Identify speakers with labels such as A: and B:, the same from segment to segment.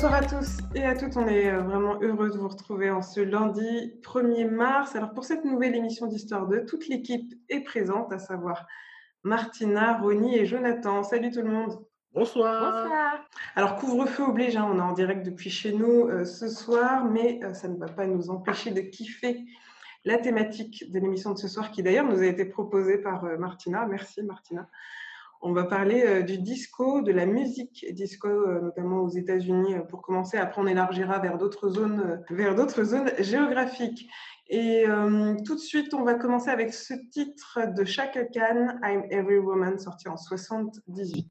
A: Bonsoir à tous et à toutes, on est euh, vraiment heureux de vous retrouver en ce lundi 1er mars. Alors pour cette nouvelle émission d'Histoire 2, toute l'équipe est présente, à savoir Martina, Ronnie et Jonathan. Salut tout le monde
B: Bonsoir.
A: Bonsoir. Alors couvre-feu oblige, hein, on est en direct depuis chez nous euh, ce soir, mais euh, ça ne va pas nous empêcher de kiffer la thématique de l'émission de ce soir qui d'ailleurs nous a été proposée par euh, Martina. Merci Martina. On va parler euh, du disco, de la musique disco, euh, notamment aux États-Unis, euh, pour commencer. Après, on élargira vers d'autres zones, vers d'autres zones géographiques. Et tout de suite, on va commencer avec ce titre de Chaka Khan, I'm Every Woman, sorti en 78.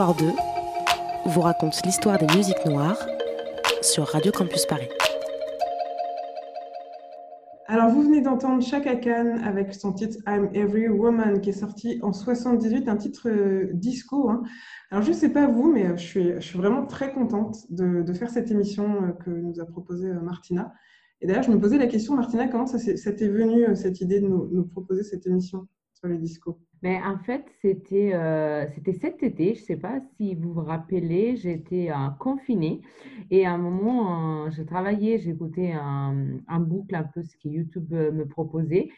C: Histoire 2 vous raconte l'histoire des musiques noires sur Radio Campus Paris.
A: Alors, vous venez d'entendre Chaka Khan avec son titre I'm Every Woman qui est sorti en 78, un titre euh, disco. hein. Alors, je ne sais pas vous, mais euh, je suis, vraiment très contente de, faire cette émission euh, que nous a proposée Martina.
D: Et d'ailleurs, je me posais la question, Martina, comment ça, t'est venu cette idée de nous, proposer cette émission sur les discos?
E: Mais en fait, c'était euh, cet été, je ne sais pas si vous vous rappelez, j'étais euh, confinée et à un moment, euh, j'ai travaillé, j'écoutais un, un boucle un peu ce que YouTube me proposait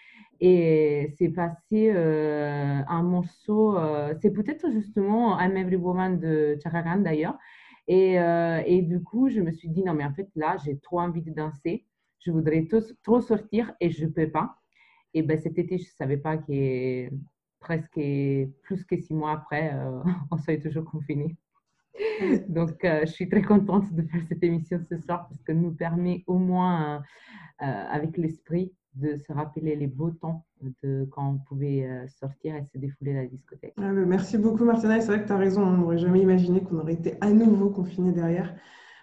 E: et c'est passé un morceau, c'est peut-être justement I'm Every Woman de Chaka Khan d'ailleurs. Et, et, du coup, je me suis dit, non, mais en fait, là, j'ai trop envie de danser je voudrais trop sortir et je ne peux pas. Et ben, cet été, je ne savais pas que presque plus que six mois après, euh, on soit toujours confiné. Donc, euh, je suis très contente de faire cette émission ce soir parce que nous permet au moins, euh, avec l'esprit, de se rappeler les beaux temps de quand on pouvait sortir et se défouler à la discothèque.
D: Ah, merci beaucoup, Martina. C'est vrai que tu as raison. On n'aurait jamais imaginé qu'on aurait été à nouveau confiné derrière.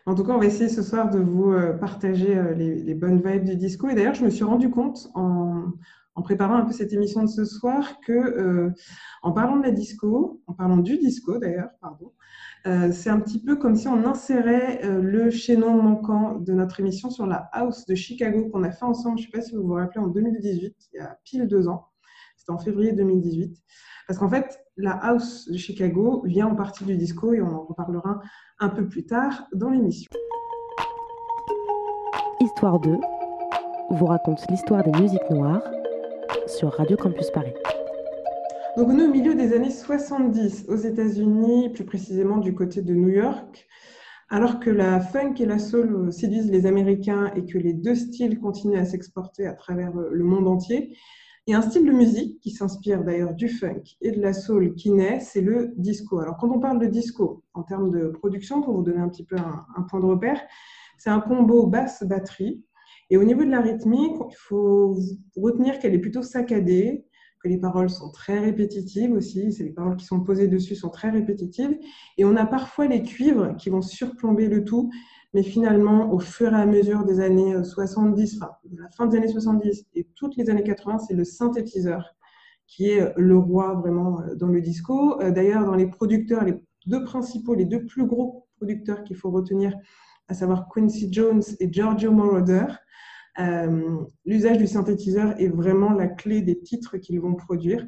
D: En tout cas, on va essayer ce soir de vous partager euh, les, bonnes vibes du disco. Et d'ailleurs, je me suis rendu compte en, préparant un peu cette émission de ce soir que, euh, en parlant de la disco, en parlant du disco d'ailleurs, pardon, c'est un petit peu comme si on insérait le chaînon manquant de notre émission sur la house de Chicago qu'on a fait ensemble. Je ne sais pas si vous vous rappelez en 2018, il y a pile deux ans. C'était en février 2018. Parce qu'en fait, la house de Chicago vient en partie du disco et on en reparlera un peu plus tard dans l'émission.
C: Histoire 2 vous raconte l'histoire des musiques noires sur Radio Campus Paris.
D: Donc on au milieu des années 70 aux États-Unis, plus précisément du côté de New York. Alors que la funk et la soul séduisent les Américains et que les deux styles continuent à s'exporter à travers le monde entier, et un style de musique qui s'inspire d'ailleurs du funk et de la soul qui naît, c'est le disco. Alors quand on parle de disco en termes de production, pour vous donner un petit peu un, point de repère, c'est un combo basse-batterie. Et au niveau de la rythmique, il faut retenir qu'elle est plutôt saccadée, que les paroles sont très répétitives aussi, c'est les paroles qui sont posées dessus sont très répétitives, et on a parfois les cuivres qui vont surplomber le tout, mais finalement, au fur et à mesure des années 70, euh, enfin, de la fin des années 70 et toutes les années 80, c'est le synthétiseur qui est euh, le roi vraiment euh, dans le disco. D'ailleurs, dans les producteurs, les deux principaux, les deux plus gros producteurs qu'il faut retenir, à savoir Quincy Jones et Giorgio Moroder, l'usage du synthétiseur est vraiment la clé des titres qu'ils vont produire.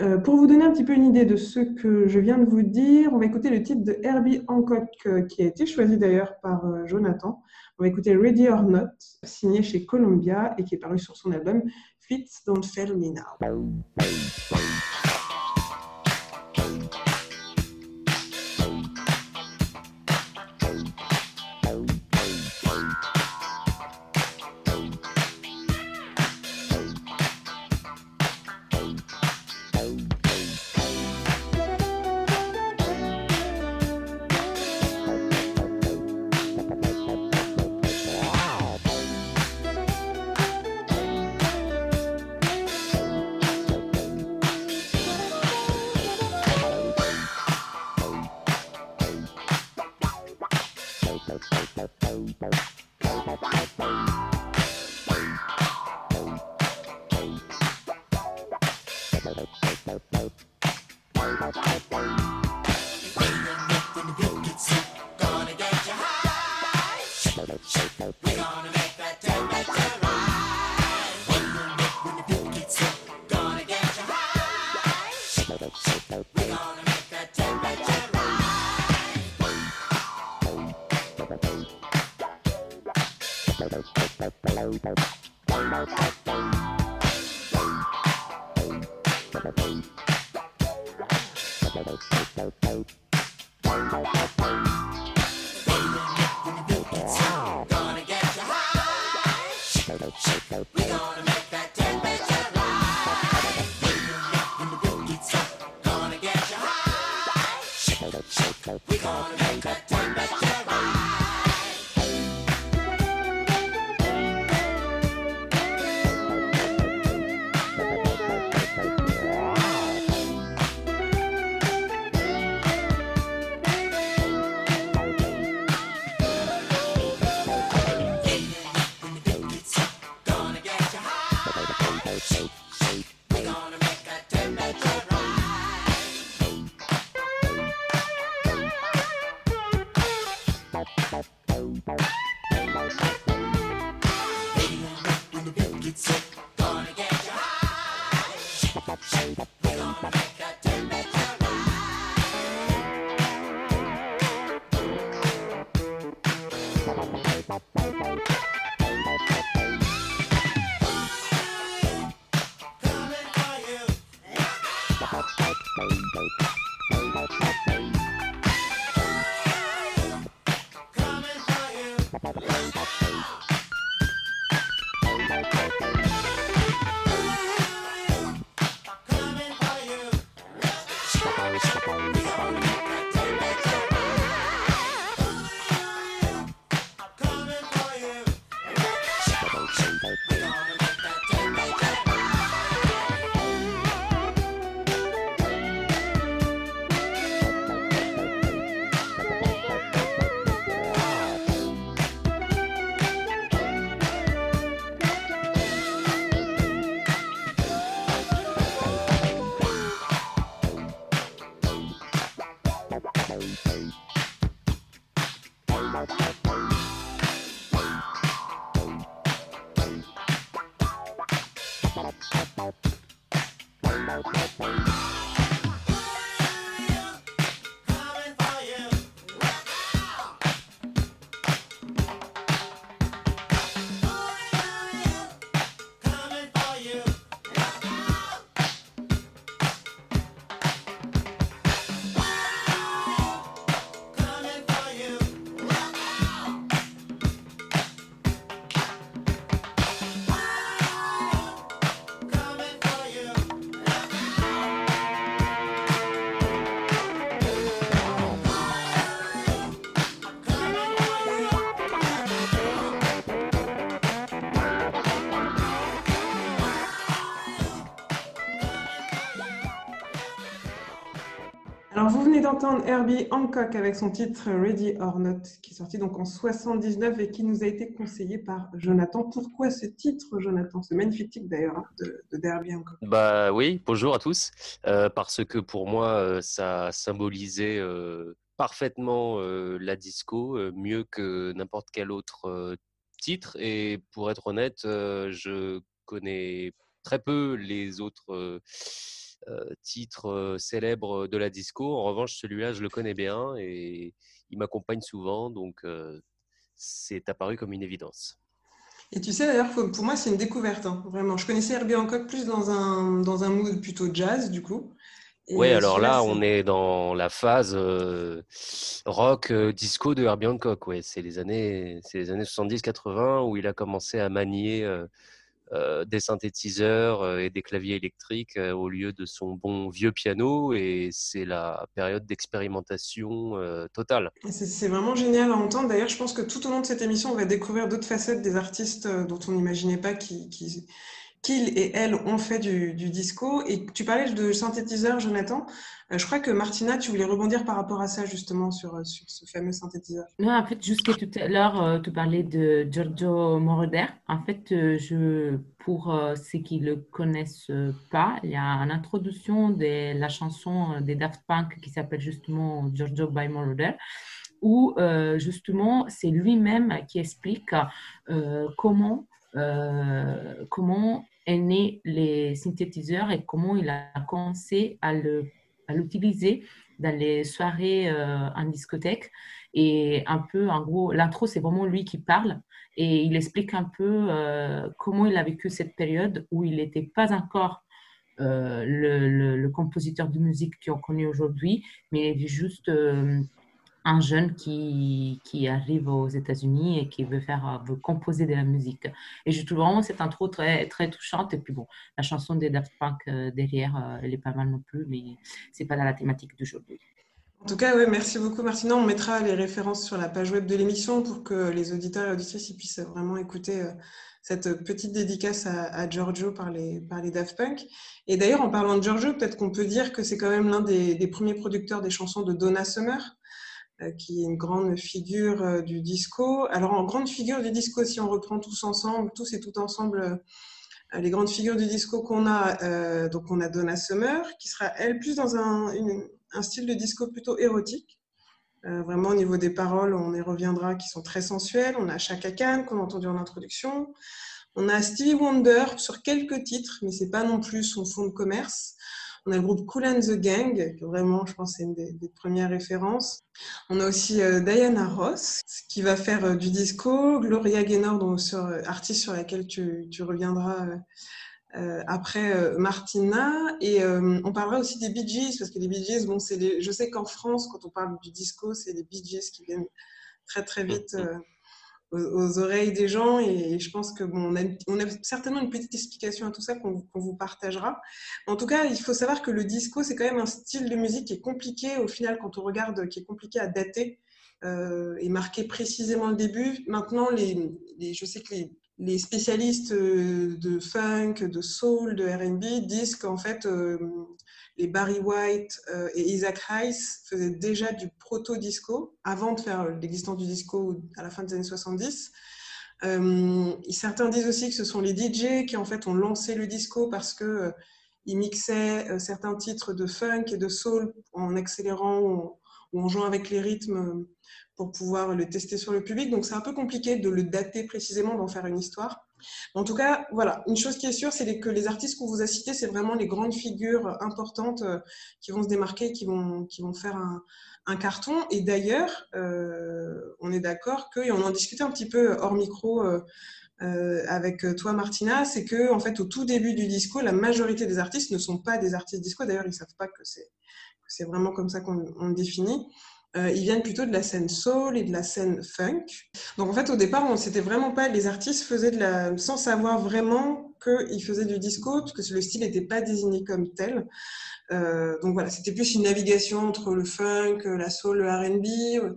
D: Euh, pour vous donner un petit peu une idée de ce que je viens de vous dire, on va écouter le titre de Herbie Hancock euh, qui a été choisi d'ailleurs par euh, Jonathan. On va écouter Ready or Not, signé chez Columbia et qui est paru sur son album Fits Don't Fail Me Now. D'entendre Herbie Hancock avec son titre Ready or Not, qui est sorti donc en 79 et qui nous a été conseillé par Jonathan. Pourquoi ce titre, Jonathan? Ce magnifique titre d'ailleurs hein, de, Herbie Hancock.
F: Bah oui, bonjour à tous. Euh, parce que pour moi, euh, ça symbolisait euh, parfaitement la disco, mieux que n'importe quel autre titre. Et pour être honnête, je connais très peu les autres titre euh, célèbre de la disco. En revanche, celui-là, je le connais bien et il m'accompagne souvent, donc euh, c'est apparu comme une évidence.
D: Et tu sais, d'ailleurs, pour moi, c'est une découverte, hein, vraiment. Je connaissais Herbie Hancock plus dans un, dans un mood plutôt jazz, du coup.
F: Oui, alors là, on est dans la phase rock disco de Herbie Hancock. Ouais, c'est les années, les années 70-80 où il a commencé à manier euh, des synthétiseurs euh, et des claviers électriques euh, au lieu de son bon vieux piano et c'est la période d'expérimentation totale.
D: C'est vraiment génial à entendre. D'ailleurs, je pense que tout au long de cette émission, on va découvrir d'autres facettes des artistes dont on n'imaginait pas qu'ils qu'ils et elles ont fait du, disco. Et tu parlais de synthétiseur, Jonathan. Euh, je crois que Martina, tu voulais rebondir par rapport à ça, justement, sur, euh, ce fameux synthétiseur.
E: Non, en fait, jusqu'à tout à l'heure, euh, tu parlais de Giorgio Moroder. En fait, je, pour ceux qui ne le connaissent pas, il y a une introduction de la chanson des Daft Punk qui s'appelle justement Giorgio by Moroder où justement c'est lui-même qui explique comment euh, comment est né les synthétiseurs et comment il a commencé à l'utiliser dans les soirées euh, en discothèque. Et un peu, en gros, l'intro, c'est vraiment lui qui parle et il explique un peu euh, comment il a vécu cette période où il n'était pas encore le, compositeur de musique qu'on connaît aujourd'hui, mais il est juste un jeune qui, qui arrive aux États-Unis et qui veut faire veut composer de la musique. Et je trouve vraiment cette intro très très touchante. Et puis bon, la chanson des Daft Punk euh, derrière, euh, elle est pas mal non plus, mais c'est pas dans la thématique d'aujourd'hui.
D: En tout cas, ouais, merci beaucoup Martina. On mettra les références sur la page web de l'émission pour que les auditeurs et auditrices puissent vraiment écouter euh, cette petite dédicace à, Giorgio par les, par les Daft Punk. Et d'ailleurs, en parlant de Giorgio, peut-être qu'on peut dire que c'est quand même l'un des, premiers producteurs des chansons de Donna Summer. Euh, qui est une grande figure euh, du disco. Alors, en grande figure du disco, si on reprend tous ensemble, tous et tout ensemble, euh, les grandes figures du disco qu'on a, donc on a Donna Summer, qui sera, elle, plus dans un, style de disco plutôt érotique. vraiment, au niveau des paroles, on y reviendra, qui sont très sensuelles. On a Chaka Khan, qu'on a entendu en introduction. On a Stevie Wonder sur quelques titres, mais c'est pas non plus son fond de commerce. On a le groupe Cool and the Gang, qui vraiment, je pense, c'est une des, premières références. On a aussi euh, Diana Ross, qui va faire euh, du disco. Gloria Gaynor, dont, sur, euh, artiste sur laquelle tu, reviendras après Martina. Et on parlera aussi des Bee Gees, parce que les Bee Gees, bon, c'est je sais qu'en France, quand on parle du disco, c'est les Bee Gees qui viennent très très vite aux, oreilles des gens. Et je pense que bon, on, a, on a certainement une petite explication à tout ça qu'on vous partagera. En tout cas, il faut savoir que le disco, c'est quand même un style de musique qui est compliqué au final quand on regarde, qui est compliqué à dater euh, et marquer précisément le début. Maintenant, les, je sais que les, les, spécialistes euh, de funk, de soul, de R&B disent qu'en fait, euh, les Barry White euh, et Isaac Hayes faisaient déjà du proto-disco avant de faire l'existence du disco à la fin des années 70. Euh, certains disent aussi que ce sont les DJ qui en fait ont lancé le disco parce que euh, ils mixaient certains titres de funk et de soul en accélérant ou en, jouant avec les rythmes pour pouvoir le tester sur le public. Donc c'est un peu compliqué de le dater précisément, d'en faire une histoire. En tout cas, voilà, une chose qui est sûre, c'est que les artistes qu'on vous a cités, c'est vraiment les grandes figures importantes euh, qui vont se démarquer, qui vont, qui vont faire un, carton. Et d'ailleurs, euh, on est d'accord que, et on en discutait un petit peu hors micro euh, avec toi, Martina, c'est que en fait, au tout début du disco, la majorité des artistes ne sont pas des artistes disco. D'ailleurs, ils ne savent pas que c'est vraiment comme ça qu'on le définit. Euh, ils viennent plutôt de la scène soul et de la scène funk. Donc en fait, au départ, on s'était vraiment pas. Les artistes faisaient de la, sans savoir vraiment qu'ils faisaient du disco, parce que le style n'était pas désigné comme tel. Euh, donc voilà, c'était plus une navigation entre le funk, la soul, le R&B,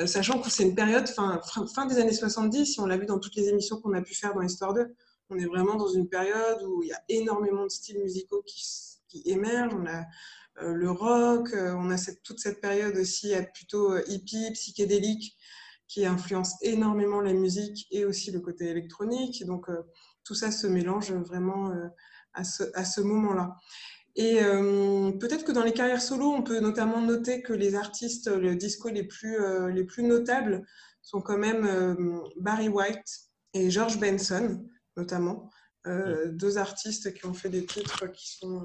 D: euh, sachant que c'est une période fin, fin des années 70, si on l'a vu dans toutes les émissions qu'on a pu faire dans Histoire 2. On est vraiment dans une période où il y a énormément de styles musicaux qui, qui émergent. On a le rock, euh, on a toute cette période aussi plutôt euh, hippie, psychédélique, qui influence énormément la musique et aussi le côté électronique. Donc tout ça se mélange vraiment à ce, moment-là. Et peut-être que dans les carrières solo, on peut notamment noter que les artistes, le disco les plus, les plus notables sont quand même Barry White et George Benson, notamment. deux artistes qui ont fait des titres qui sont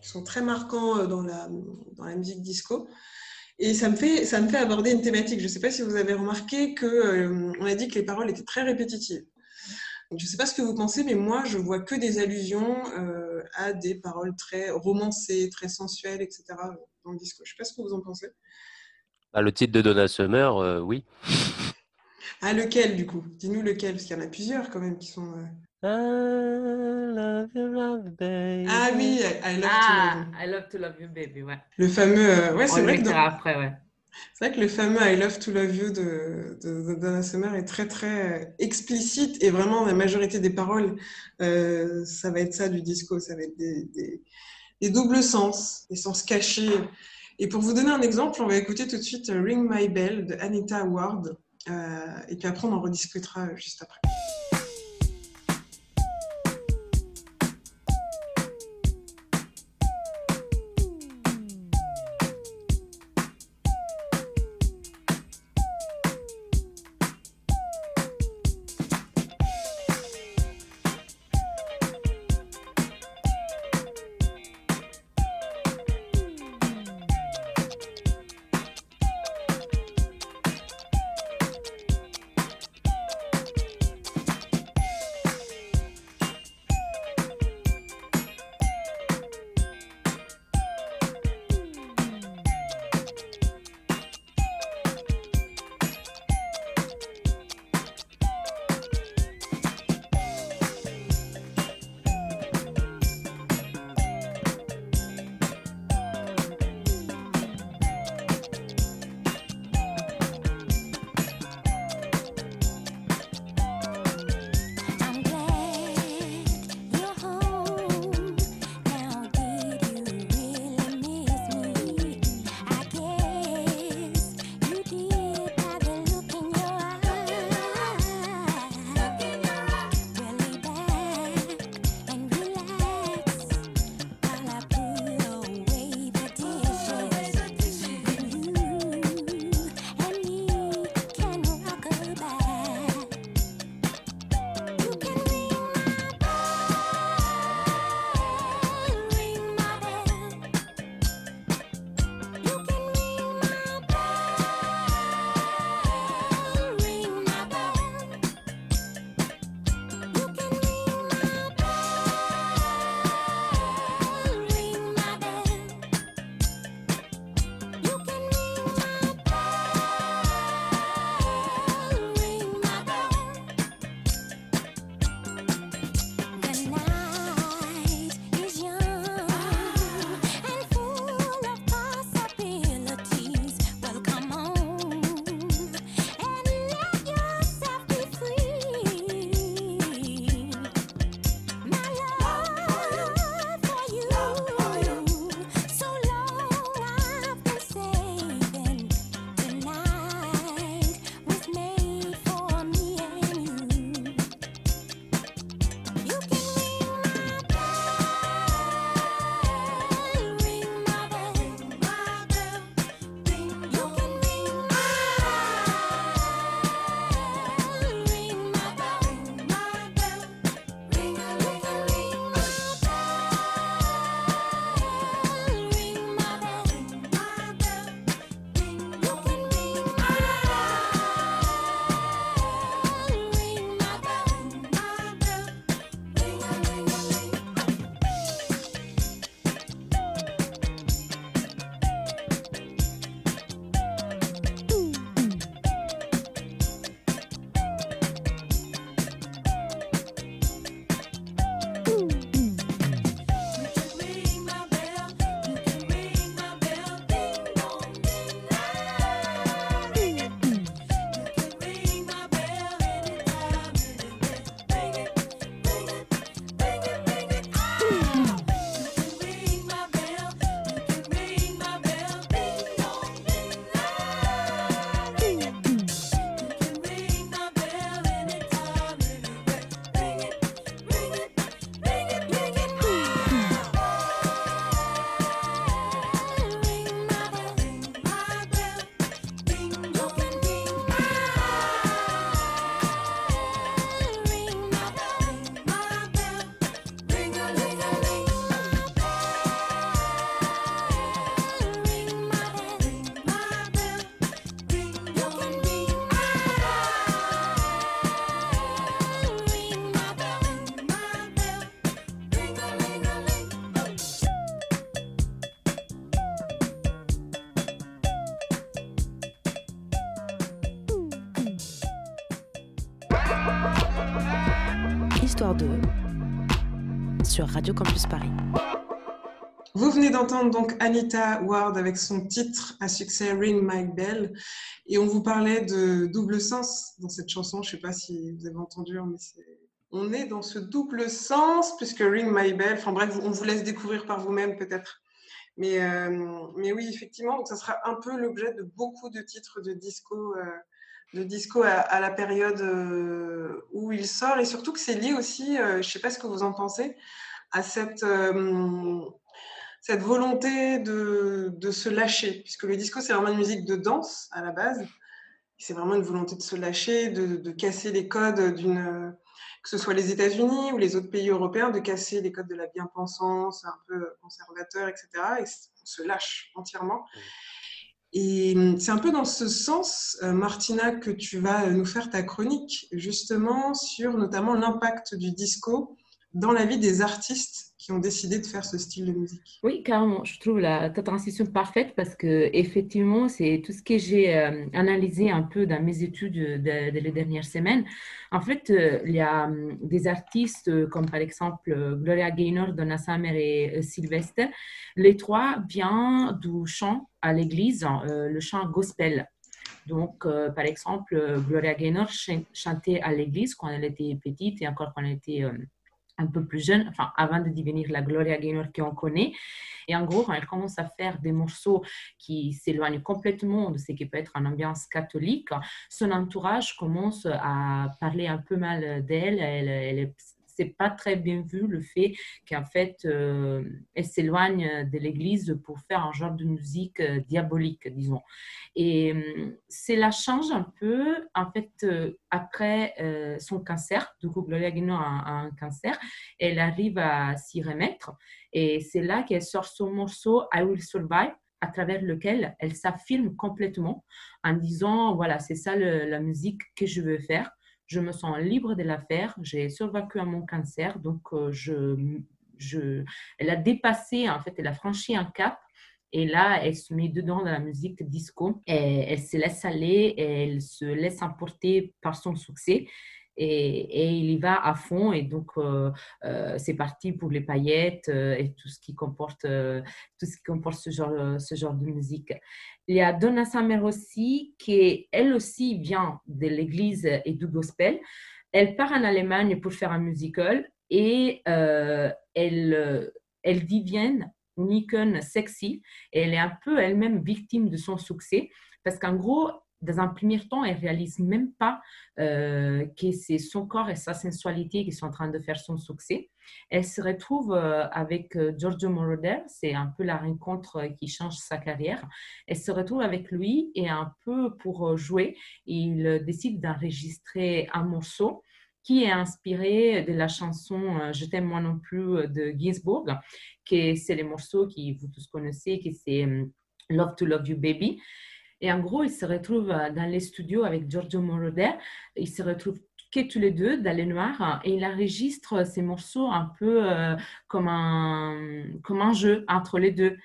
D: qui sont très marquants euh, dans la, dans la musique disco. Et ça me fait, ça me fait aborder une thématique. Je ne sais pas si vous avez remarqué qu'on euh, on a dit que les paroles étaient très répétitives. je ne sais pas ce que vous pensez, mais moi, je vois que des allusions euh, à des paroles très romancées, très sensuelles, etc. dans le disco. Je ne sais pas ce que vous en pensez.
F: Bah, le titre de Donna Summer, oui.
D: Ah, lequel, du coup? Dis-nous lequel, parce qu'il y en a plusieurs quand même qui sont... I love you, love baby. Ah oui, I love to love you.
E: I love to love you, baby, ouais.
D: Le fameux, euh, ouais, c'est vrai
E: que après, ouais.
D: C'est vrai que le fameux I love to love you de, de, Donna Summer est très très explicite et vraiment la majorité des paroles, euh, ça va être ça du disco, ça va être des, des, des, doubles sens, des sens cachés. Et pour vous donner un exemple, on va écouter tout de suite Ring My Bell de Anita Ward euh, et puis après on en rediscutera juste après.
C: Radio Campus Paris.
D: Vous venez d'entendre donc Anita Ward avec son titre à succès Ring My Bell et on vous parlait de double sens dans cette chanson. Je ne sais pas si vous avez entendu, mais on est dans ce double sens puisque Ring My Bell, enfin bref, on vous laisse découvrir par vous-même peut-être. Mais, euh, mais oui, effectivement, donc ça sera un peu l'objet de beaucoup de titres de disco. Euh, de disco à, la période euh, où il sort et surtout que c'est lié aussi, je ne sais pas ce que vous en pensez, à cette, cette volonté de, se lâcher, puisque le disco, c'est vraiment une musique de danse à la base. C'est vraiment une volonté de se lâcher, de, de casser les codes d'une, que ce soit les États-Unis ou les autres pays européens, de casser les codes de la bien-pensance, un peu conservateur, etc. Et on se lâche entièrement. Et c'est un peu dans ce sens, euh, Martina, que tu vas nous faire ta chronique, justement sur notamment l'impact du disco dans la vie des artistes qui ont décidé de faire ce style de musique.
E: Oui, carrément. Je trouve la, ta transition parfaite parce que effectivement, c'est tout ce que j'ai euh, analysé un peu dans mes études de, les dernières semaines. En fait, euh, il y a hum, des artistes euh, comme par exemple Gloria Gaynor, Donna Summer et Sylvester. Les trois viennent du chant à l'église, le chant gospel. Donc, par exemple, Gloria Gaynor chantait à l'église quand elle était petite et encore quand elle était un peu plus jeune, enfin avant de devenir la Gloria Gaynor qu'on connaît. Et en gros, elle commence à faire des morceaux qui s'éloignent complètement de ce qui peut être une ambiance catholique, son entourage commence à parler un peu mal d'elle. Elle, elle est c'est pas très bien vu le fait qu'en fait, euh, elle s'éloigne de l'Église pour faire un genre de musique euh, diabolique, disons. Et euh, c'est la change un peu, en fait, après son cancer. Du coup, Gloria Gaynor a, un cancer. Elle arrive à s'y remettre. Et c'est là qu'elle sort son morceau I Will Survive à travers lequel elle s'affirme complètement en disant, voilà, c'est ça la musique que je veux faire je me sens libre de la faire. J'ai survécu à mon cancer, donc euh, je, je, elle a dépassé, en fait, elle a franchi un cap. Et là, elle se met dedans dans la musique disco. Et elle se laisse aller, elle se laisse emporter par son succès et, il y va à fond. Et donc, euh, euh, c'est parti pour les paillettes euh, et tout ce qui comporte, tout ce qui comporte ce, genre, ce genre de musique. Il y a Donna Summer aussi, qui elle aussi vient de l'église et du gospel. Elle part en Allemagne pour faire un musical et elle, elle devient une icône sexy. Et elle est un peu elle-même victime de son succès parce qu'en gros, dans un premier temps, elle réalise même pas euh, que c'est son corps et sa sensualité qui sont en train de faire son succès. Elle se retrouve euh, avec euh, Giorgio Moroder, c'est un peu la rencontre qui change sa carrière. Elle se retrouve avec lui et un peu pour jouer, il décide d'enregistrer un morceau qui est inspiré de la chanson Je t'aime moi non plus de Ginsburg, qui c'est les morceaux que vous tous connaissez, qui c'est Love to Love You Baby. Et en gros, ils se retrouvent euh, dans les studios avec Giorgio Moroder. Ils se retrouvent que tous les deux dans les noirs et il enregistre ces morceaux un peu euh, comme, un, comme un jeu entre les deux.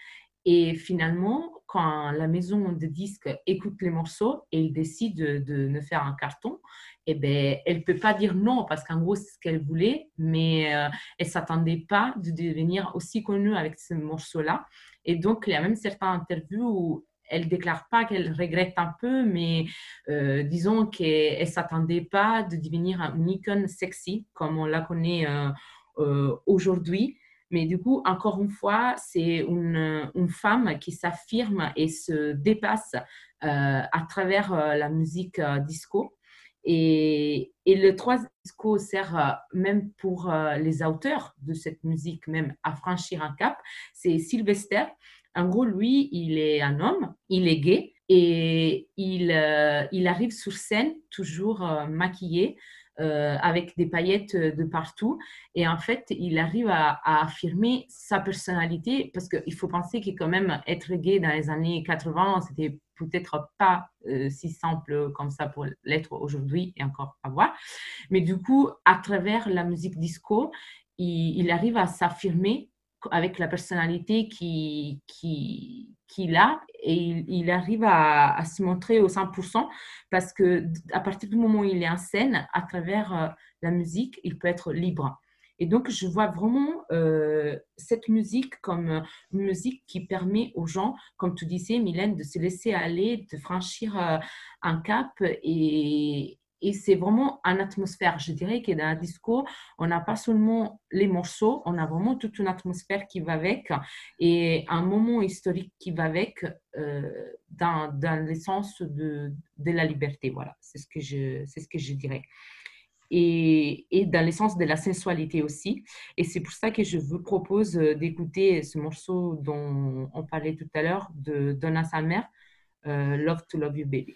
E: Et finalement, quand la maison de disques écoute les morceaux et il décide de, de ne faire un carton, eh ben, elle ne peut pas dire non parce qu'en gros, c'est ce qu'elle voulait, mais euh, elle ne s'attendait pas de devenir aussi connue avec ce morceau-là. Et donc, il y a même certaines interviews où elle déclare pas qu'elle regrette un peu, mais euh, disons qu'elle s'attendait pas de devenir une icône sexy comme on la connaît euh, euh, aujourd'hui. Mais du coup, encore une fois, c'est une, une, femme qui s'affirme et se dépasse à travers la musique disco. Et, et, le troisième disco sert même pour les auteurs de cette musique, même à franchir un cap. C'est Sylvester en gros, lui, il est un homme, il est gay et il, euh, arrive sur scène toujours euh, maquillé. Euh, avec des paillettes de partout. Et en fait, il arrive à, affirmer sa personnalité parce qu'il faut penser que quand même être gay dans les années 80, c'était peut-être pas si simple comme ça pour l'être aujourd'hui et encore à voir. Mais du coup, à travers la musique disco, il arrive à s'affirmer avec la personnalité qu'il qui, qui a et il, arrive à, se montrer au 100% parce que à partir du moment où il est en scène, à travers euh, la musique, il peut être libre. Et donc, je vois vraiment euh, cette musique comme une musique qui permet aux gens, comme tu disais, Mylène, de se laisser aller, de franchir euh, un cap et, et c'est vraiment une atmosphère. Je dirais que dans la disco, on n'a pas seulement les morceaux, on a vraiment toute une atmosphère qui va avec et un moment historique qui va avec euh, dans, dans le sens de, de la liberté. Voilà, c'est ce que je, c'est ce que je dirais. Et, et, dans le sens de la sensualité aussi. Et c'est pour ça que je vous propose d'écouter ce morceau dont on parlait tout à l'heure de Donna Summer, euh, Love to Love You Baby.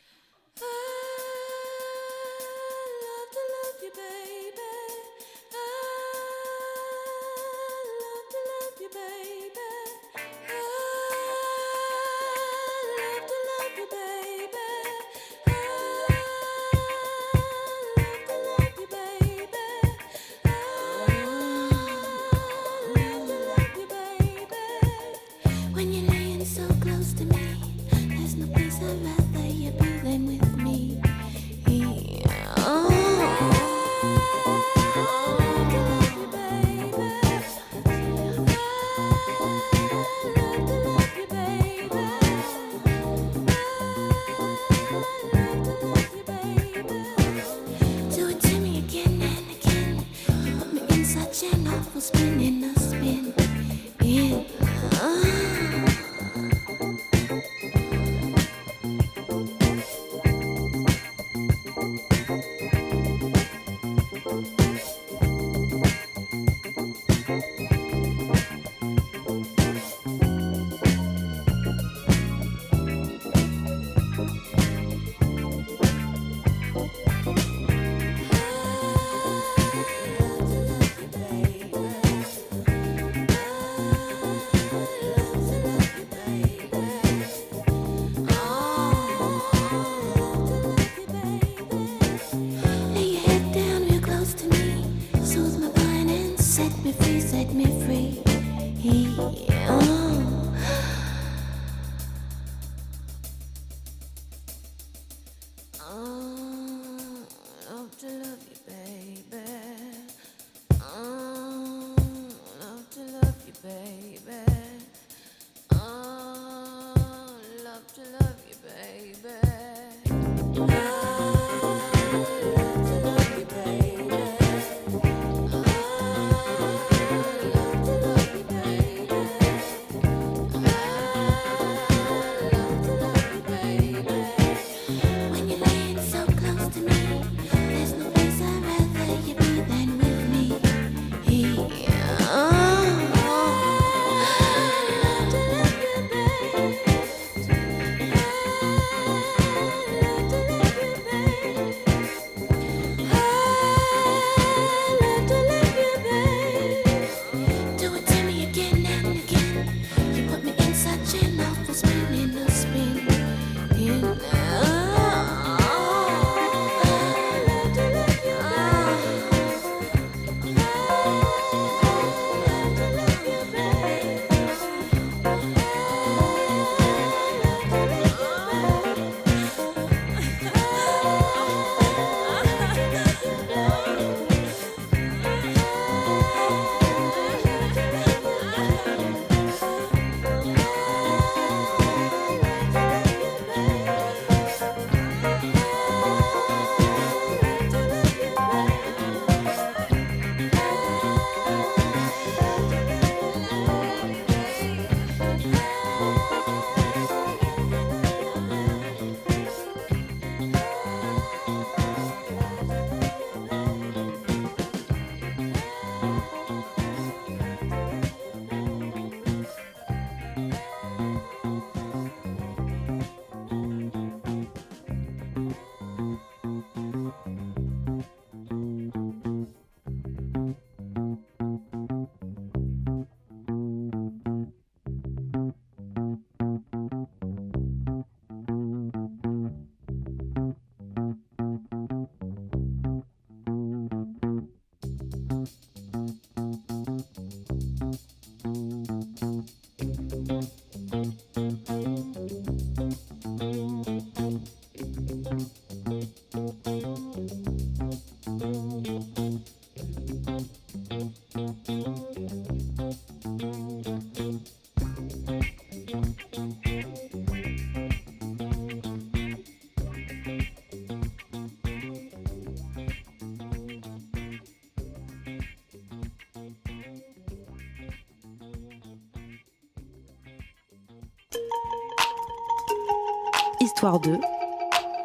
C: Histoire 2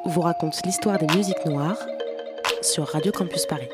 C: vous raconte l'histoire des musiques noires sur Radio Campus Paris.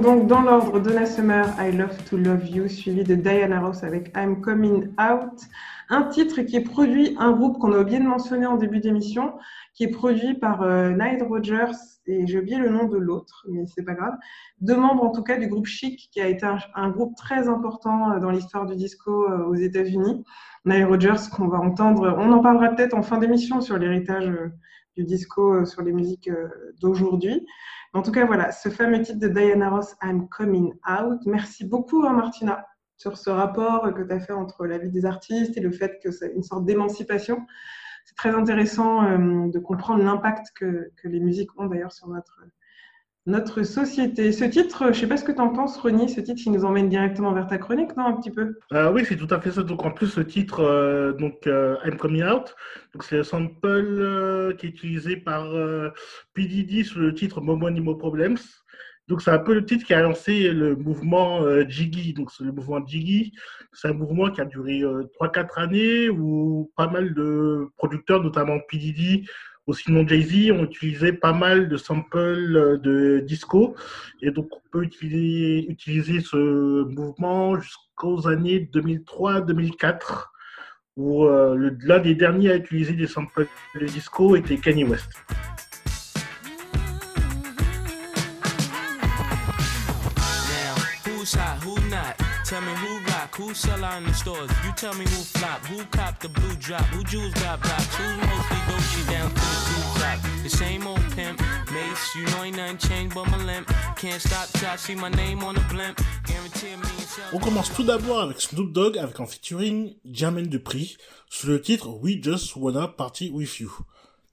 D: Donc dans l'ordre Donna Summer, I Love to Love You, suivi de Diana Ross avec I'm Coming Out. Un titre qui est produit, un groupe qu'on a oublié de mentionner en début d'émission, qui est produit par euh, Nile Rogers, et j'ai oublié le nom de l'autre, mais c'est pas grave. Deux membres en tout cas du groupe Chic, qui a été un, groupe très important euh, dans l'histoire du disco euh, aux États-Unis. Nile Rogers, qu'on va entendre, on en parlera peut-être en fin d'émission sur l'héritage du disco, sur les musiques d'aujourd'hui. En tout cas, voilà, ce fameux titre de Diana Ross, I'm Coming Out. Merci beaucoup, hein, Martina, sur ce rapport que tu as fait entre la vie des artistes et le fait que c'est une sorte d'émancipation. C'est très intéressant euh, de comprendre l'impact que, les musiques ont d'ailleurs sur notre, notre société. Ce titre, je ne sais pas ce que tu en penses, Ronnie, ce titre, il nous emmène directement vers ta chronique, non, un petit peu?
G: Euh, Oui, c'est tout à fait ça. Donc, en plus, ce titre, euh, donc, euh, I'm Coming Out, c'est le sample qui est utilisé par PDD sur le titre Momonimo Problems.
B: Donc c'est un peu le titre qui a lancé le mouvement euh, Jiggy. Donc c'est le mouvement Jiggy, c'est un mouvement qui a duré 3-4 euh, années où pas mal de producteurs, notamment P. Ou sinon Jay-Z, ont utilisé pas mal de samples euh, de disco. Et donc on peut utiliser, ce mouvement jusqu'aux années 2003-2004 où l'un des derniers à utiliser des samples de disco était Kanye West. Who sell out in the stores. You tell me who flop, who cop the blue drop, who jewels got blocks, who's mostly Gucci down? To the two drop. The same old pimp, Mace, you know ain't nothing changed but my limp. Can't stop till I see my name on the blimp. Guarantee me On commence tout d'abord avec Snoop Dogg avec en featuring Jermaine Dupri sous le titre We Just Wanna Party With You.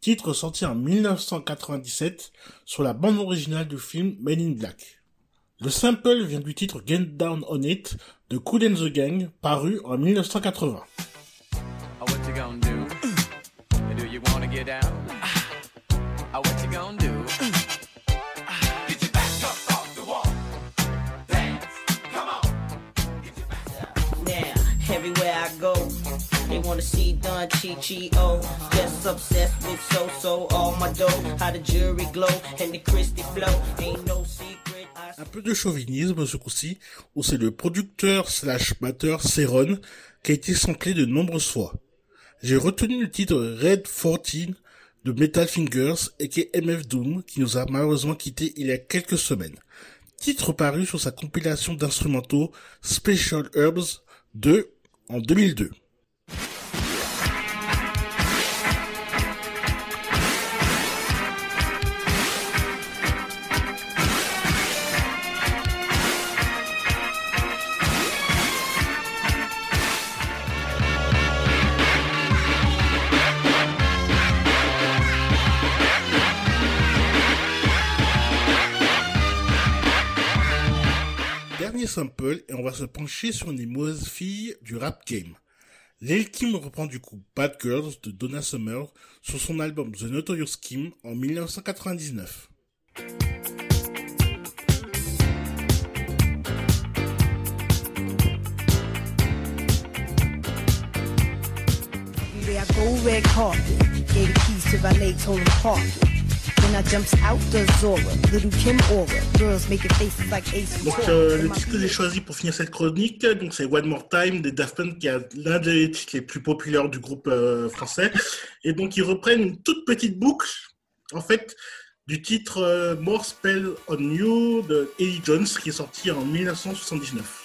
B: Titre sorti en 1997 sur la bande originale du film Men in Black. Le sample vient du titre Get Down On It de Cool and the Gang, paru en 1980. Everywhere I go, they wanna see Don Chi Oh, just obsessed with so so all my dough. How the jury glow and the Christy flow. Ain't no secret. Un peu de chauvinisme ce coup-ci, où c'est le producteur slash batteur Seron qui a été samplé de nombreuses fois. J'ai retenu le titre Red 14 de Metal Fingers et qui est MF Doom qui nous a malheureusement quitté il y a quelques semaines. Titre paru sur sa compilation d'instrumentaux Special Herbs 2 en 2002. Et on va se pencher sur les mauvaises filles du rap game. Lil Kim reprend du coup Bad Girls de Donna Summer sur son album The Notorious Kim en 1999. Donc euh, le titre que j'ai choisi pour finir cette chronique, donc c'est One More Time des Daft Punk, qui est l'un des titres les plus populaires du groupe euh, français. Et donc ils reprennent une toute petite boucle, en fait, du titre euh, More Spell on You de Eddie Jones, qui est sorti en 1979.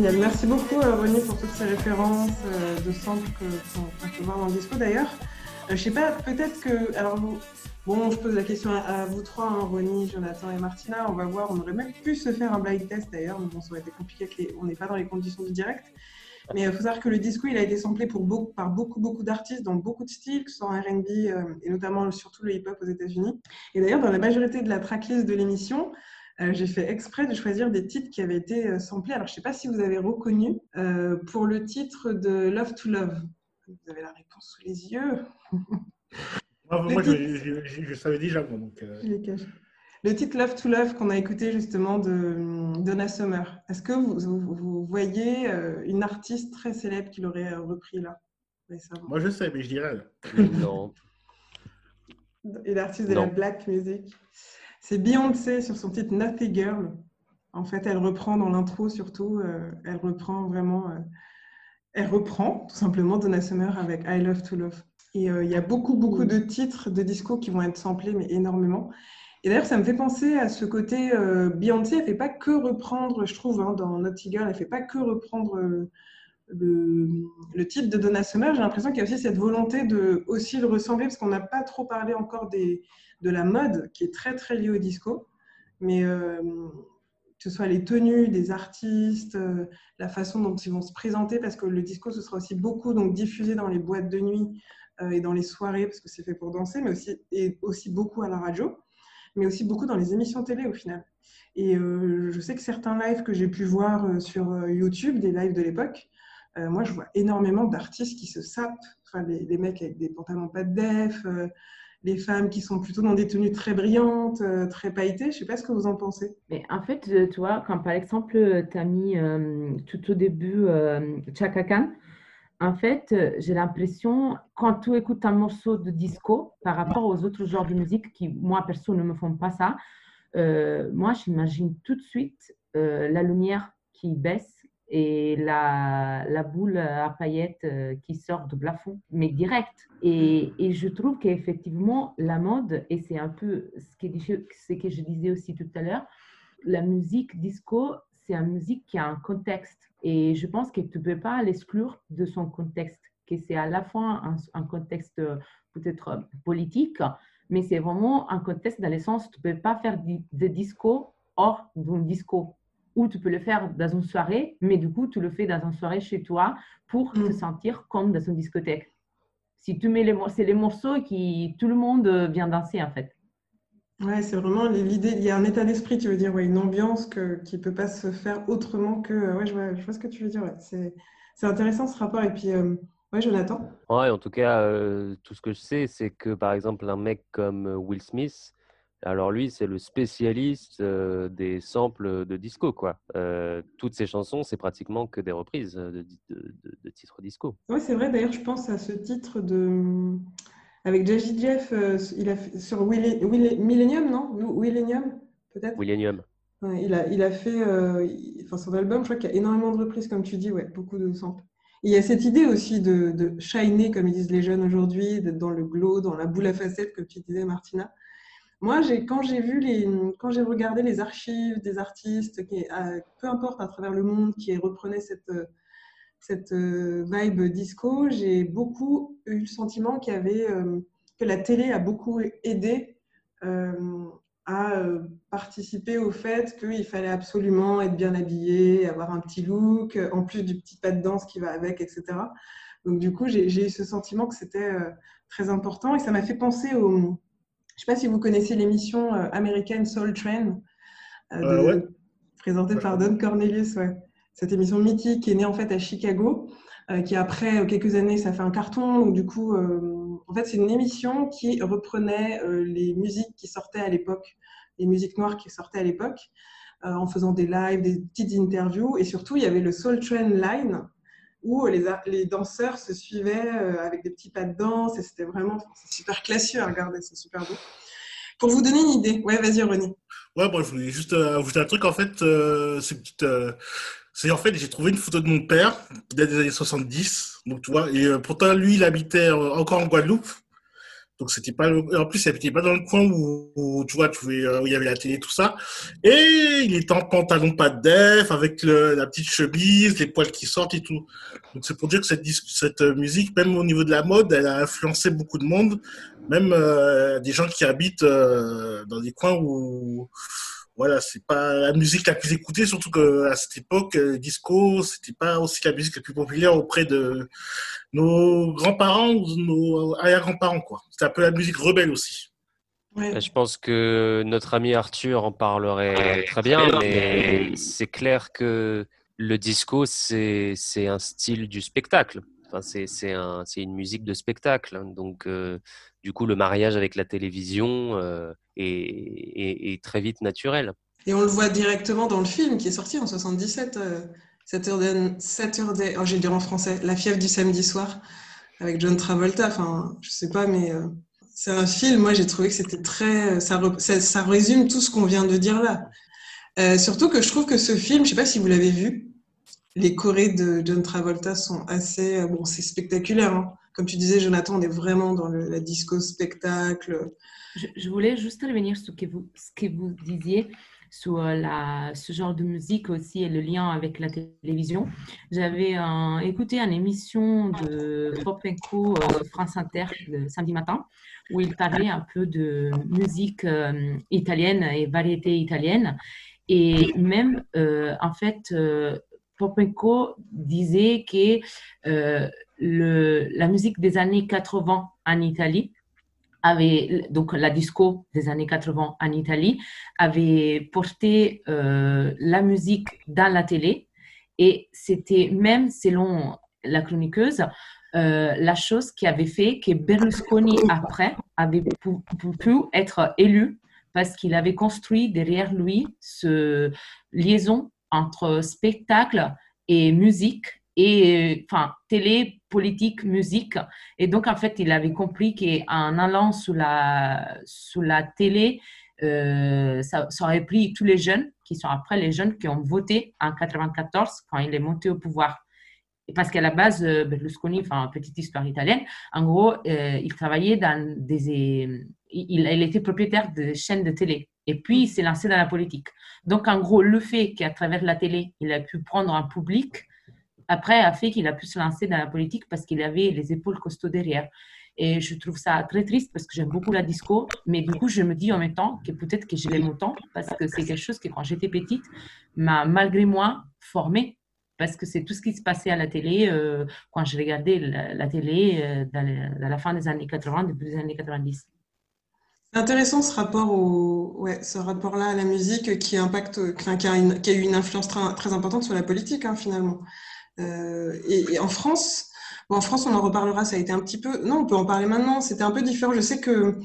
D: Merci beaucoup, euh, Ronnie, pour toutes ces références euh, de que- qu'on peut voir dans le disco d'ailleurs. Euh, je sais pas, peut-être que. Alors, bon, je pose la question à, vous trois, hein, Ronnie, Jonathan et Martina. On va voir. On aurait même pu se faire un blind test d'ailleurs, mais bon, ça aurait été compliqué. les- on n'est pas dans les conditions du direct. Mais il faut savoir que le disco, il a été samplé par beaucoup, beaucoup d'artistes dans beaucoup de styles, que ce soit en RB et notamment surtout le hip-hop aux États-Unis. Et d'ailleurs, dans la majorité de la tracklist de l'émission, euh, j'ai fait exprès de choisir des titres qui avaient été euh, samplés. Alors, je ne sais pas si vous avez reconnu euh, pour le titre de Love to Love. Vous avez la réponse sous les yeux.
H: Moi,
D: Le
H: moi, je,
D: titre.
H: je- je- je savais déjà, moi, donc. euh,
D: Je les cache. Le titre Love to Love qu'on a écouté justement de hum, Donna Summer. Est-ce que vous, vous- vous voyez euh, une artiste très célèbre qui l'aurait repris là récemment?
H: Moi, je sais, mais je dirais.
F: Non.
D: Une artiste de la black music? C'est Beyoncé sur son titre Naughty Girl. En fait, elle reprend dans l'intro surtout, euh, elle reprend vraiment, euh, elle reprend tout simplement Donna Summer avec I Love to Love. Et euh, il y a beaucoup, beaucoup de titres de disco qui vont être samplés, mais énormément. Et d'ailleurs, ça me fait penser à ce côté, Beyoncé, elle fait pas que reprendre, je trouve, hein, dans Naughty Girl, elle fait pas que reprendre le, le titre de Donna Summer. J'ai l'impression qu'il y a aussi cette volonté de aussi le ressembler, parce qu'on n'a pas trop parlé encore des, de la mode, qui est très, très liée au disco. Mais euh, que ce soit les tenues des artistes, euh, la façon dont ils vont se présenter, parce que le disco, ce sera aussi beaucoup donc, diffusé dans les boîtes de nuit euh, et dans les soirées, parce que c'est fait pour danser, mais aussi, et aussi beaucoup à la radio, mais aussi beaucoup dans les émissions télé au final. Et je sais que certains lives que j'ai pu voir sur YouTube, des lives de l'époque, moi je vois énormément d'artistes qui se sapent, enfin les, mecs avec des pantalons pas de def, les femmes qui sont plutôt dans des tenues très brillantes, euh, très pailletées. Je sais pas ce que vous en pensez.
E: Mais en fait, euh, tu vois, quand par exemple, tu as mis euh, tout au début euh, Chaka Khan, en fait, euh, j'ai l'impression, quand tu écoutes un morceau de disco par rapport aux autres genres de musique qui, moi, perso, ne me font pas ça, euh, moi, j'imagine tout de suite euh, la lumière qui baisse et la, boule à paillettes euh, qui sort du plafond, mais direct. Et, je trouve qu'effectivement, la mode, et c'est un peu ce que, je disais aussi tout à l'heure, la musique disco, c'est une musique qui a un contexte. Et je pense que tu ne peux pas l'exclure de son contexte, que c'est à la fois un, contexte peut-être politique, mais c'est vraiment un contexte dans le sens tu ne peux pas faire de disco hors d'un disco. Ou tu peux le faire dans une soirée, mais du coup, tu le fais dans une soirée chez toi pour te sentir comme dans une discothèque. Si tu mets les c'est les morceaux qui tout le monde vient danser en fait.
D: Ouais, c'est vraiment l'idée. Il y a un état d'esprit, tu veux dire, ouais, une ambiance que, qui ne peut pas se faire autrement que. Ouais, je vois, je vois ce que tu veux dire. Ouais. C'est, c'est intéressant ce rapport. Et puis, euh, ouais, Jonathan?
F: Ouais, en tout cas, euh, tout ce que je sais, c'est que par exemple, un mec comme Will Smith, alors lui, c'est le spécialiste euh, des samples de disco, quoi. toutes ses chansons, c'est pratiquement que des reprises de, de, de titres disco.
D: Ouais, c'est vrai. D'ailleurs, je pense à ce titre de avec Jazzy Jeff, euh, il a fait, sur Millennium, non? Millennium, peut-être?
F: Millennium.
D: il, a, il a fait euh, enfin, son album, je crois qu'il y a énormément de reprises, comme tu dis, ouais, beaucoup de samples. il y a cette idée aussi de, de shiner, comme ils disent les jeunes aujourd'hui, d'être dans le glow, dans la boule à facettes, comme tu disais, Martina. Moi, quand j'ai vu les, quand j'ai regardé les archives des artistes, qui, peu importe à travers le monde, qui reprenaient cette cette euh, vibe disco, j'ai beaucoup eu le sentiment qu'il euh, que la télé a beaucoup aidé euh, à participer au fait qu'il fallait absolument être bien habillé, avoir un petit look, en plus du petit pas de danse qui va avec, etc. Donc du coup, j'ai eu ce sentiment que c'était très important et ça m'a fait penser au... Je ne sais pas si vous connaissez l'émission américaine Soul Train, présentée par Don Cornelius. Ouais cette émission mythique qui est née en fait à Chicago, euh, qui après euh, quelques années, ça fait un carton. Donc du coup, euh, en fait, c'est une émission qui reprenait les musiques qui sortaient à l'époque, les musiques noires qui sortaient à l'époque, en faisant des lives, des petites interviews. Et surtout, il y avait le Soul Train Line, où les, les danseurs se suivaient avec des petits pas de danse. Et c'était vraiment super classieux à regarder, c'est super beau. Pour vous donner une idée, ouais, vas-y René.
B: Ouais, moi je voulais juste ajouter un truc en fait, euh, petite c'est en fait, j'ai trouvé une photo de mon père, qui date des années 70. Donc, tu vois, et euh, pourtant, lui, il habitait euh, encore en Guadeloupe. Donc, c'était pas, en plus, habitait pas dans le coin où, tu vois, tu euh, où il y avait la télé, tout ça. Et il était en pantalon pas de def, avec la petite chemise, les poils qui sortent et tout. Donc, c'est pour dire que cette, cette musique, même au niveau de la mode, elle a influencé beaucoup de monde. Même des gens qui habitent dans des coins où, voilà, c'est pas la musique la plus écoutée, surtout qu'à cette époque, euh, disco, c'était pas aussi la musique la plus populaire auprès de nos grands-parents ou nos arrière-grands-parents, quoi. C'était un peu la musique rebelle aussi.
F: Je pense que notre ami Arthur en parlerait très bien, mais c'est clair que le disco, c'est un style du spectacle. C'est un, une musique de spectacle. Donc, euh, du coup, le mariage avec la télévision euh, est, très vite naturel.
D: Et on le voit directement dans le film qui est sorti en 77, euh, Saturday, Saturday oh, j'ai dire en français, La fièvre du samedi soir, avec John Travolta. Enfin, je sais pas, mais c'est un film, moi j'ai trouvé que c'était très. Ça, résume tout ce qu'on vient de dire là. Surtout que je trouve que ce film, je sais pas si vous l'avez vu, les chorés de John Travolta sont assez. Bon, c'est spectaculaire. Hein comme tu disais, Jonathan, on est vraiment dans la disco spectacle.
E: Je, voulais juste revenir sur ce que vous, disiez sur euh, ce genre de musique aussi et le lien avec la télévision. J'avais écouté une émission de Pop Co euh, France Inter samedi matin où il parlait un peu de musique euh, italienne et variété italienne. Et même, en fait, Pop Co disait que le, la musique des années 80 en Italie avait, donc la disco des années 80 en Italie, avait porté euh, la musique dans la télé et c'était même selon la chroniqueuse euh, la chose qui avait fait que Berlusconi après avait pu, pu être élu parce qu'il avait construit derrière lui ce liaison entre spectacle et musique et enfin télé, politique, musique. Et donc en fait, il avait compris qu'en allant sous la sous la télé, euh, ça, aurait pris tous les jeunes qui sont après les jeunes qui ont voté en 94 quand il est monté au pouvoir. Parce qu'à la base, euh, Berlusconi, enfin petite histoire italienne, en gros, euh, il travaillait dans des il était propriétaire de chaînes de télé Et puis, il s'est lancé dans la politique. Donc, en gros, le fait qu'à travers la télé, il a pu prendre un public, après, a fait qu'il a pu se lancer dans la politique parce qu'il avait les épaules costauds derrière. Et je trouve ça très triste parce que j'aime beaucoup la disco. Mais du coup, je me dis en même temps que peut-être que je l'aime autant parce que c'est quelque chose qui, quand j'étais petite, m'a malgré moi formée. Parce que c'est tout ce qui se passait à la télé euh, quand je regardais la, télé euh, dans, la fin des années 80, début des années 90.
D: Intéressant ce rapport-là à la musique qui impacte, qui, a, eu une influence très, importante sur la politique hein, finalement. Euh, et, en France, en France, on en reparlera. Ça a été un petit peu. Non, on peut en parler maintenant. C'était un peu différent. Je sais que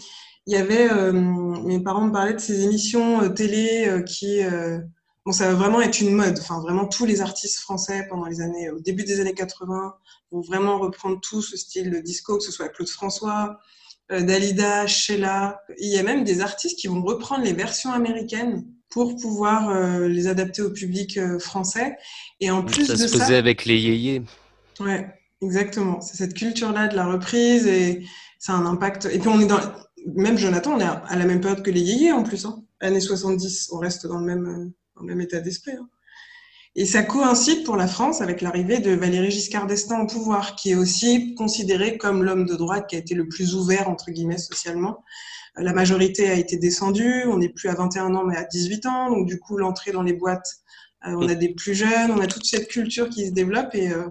D: il y avait. Euh, mes parents me parlaient de ces émissions euh, télé qui. bon, ça va vraiment être une mode. Enfin, vraiment, tous les artistes français pendant les années, au début des années 80, vont vraiment reprendre tout ce style de disco, que ce soit Claude François, Dalida, Sheila. Il y a même des artistes qui vont reprendre les versions américaines pour pouvoir les adapter au public français. Et en plus
F: ça
D: de
F: se faisait avec les yéyés.
D: Ouais. Exactement, c'est cette culture-là de la reprise et ça a un impact. Et puis on est dans, même Jonathan, on est à la même période que les yéyés en plus, hein. années 70, on reste dans le même, dans le même état d'esprit. Hein. Et ça coïncide pour la France avec l'arrivée de Valéry Giscard d'Estaing au pouvoir, qui est aussi considéré comme l'homme de droite qui a été le plus ouvert, entre guillemets, socialement. La majorité a été descendue, on n'est plus à 21 ans mais à 18 ans, donc du coup l'entrée dans les boîtes, euh, on a des plus jeunes, on a toute cette culture qui se développe et euh,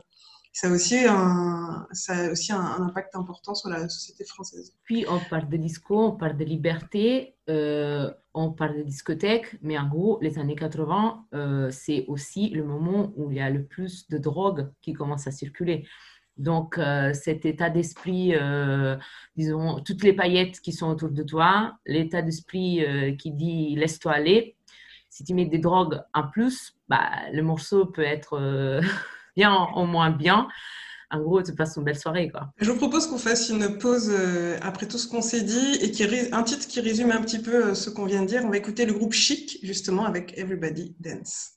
D: ça a aussi un, ça aussi un, impact important sur la société française.
E: Puis on parle de disco, on parle de liberté, euh, on parle de discothèque, mais en gros, les années 80, euh, c'est aussi le moment où il y a le plus de drogue qui commence à circuler. Donc, euh, cet état d'esprit, disons, toutes les paillettes qui sont autour de toi, l'état d'esprit qui dit laisse-toi aller. Si tu mets des drogues en plus, bah, le morceau peut être au moins bien. En gros, tu passes une belle soirée. Quoi.
D: Je vous propose qu'on fasse une pause euh, après tout ce qu'on s'est dit et qui, un titre qui résume un petit peu euh, ce qu'on vient de dire. On va écouter le groupe Chic, justement, avec Everybody Dance.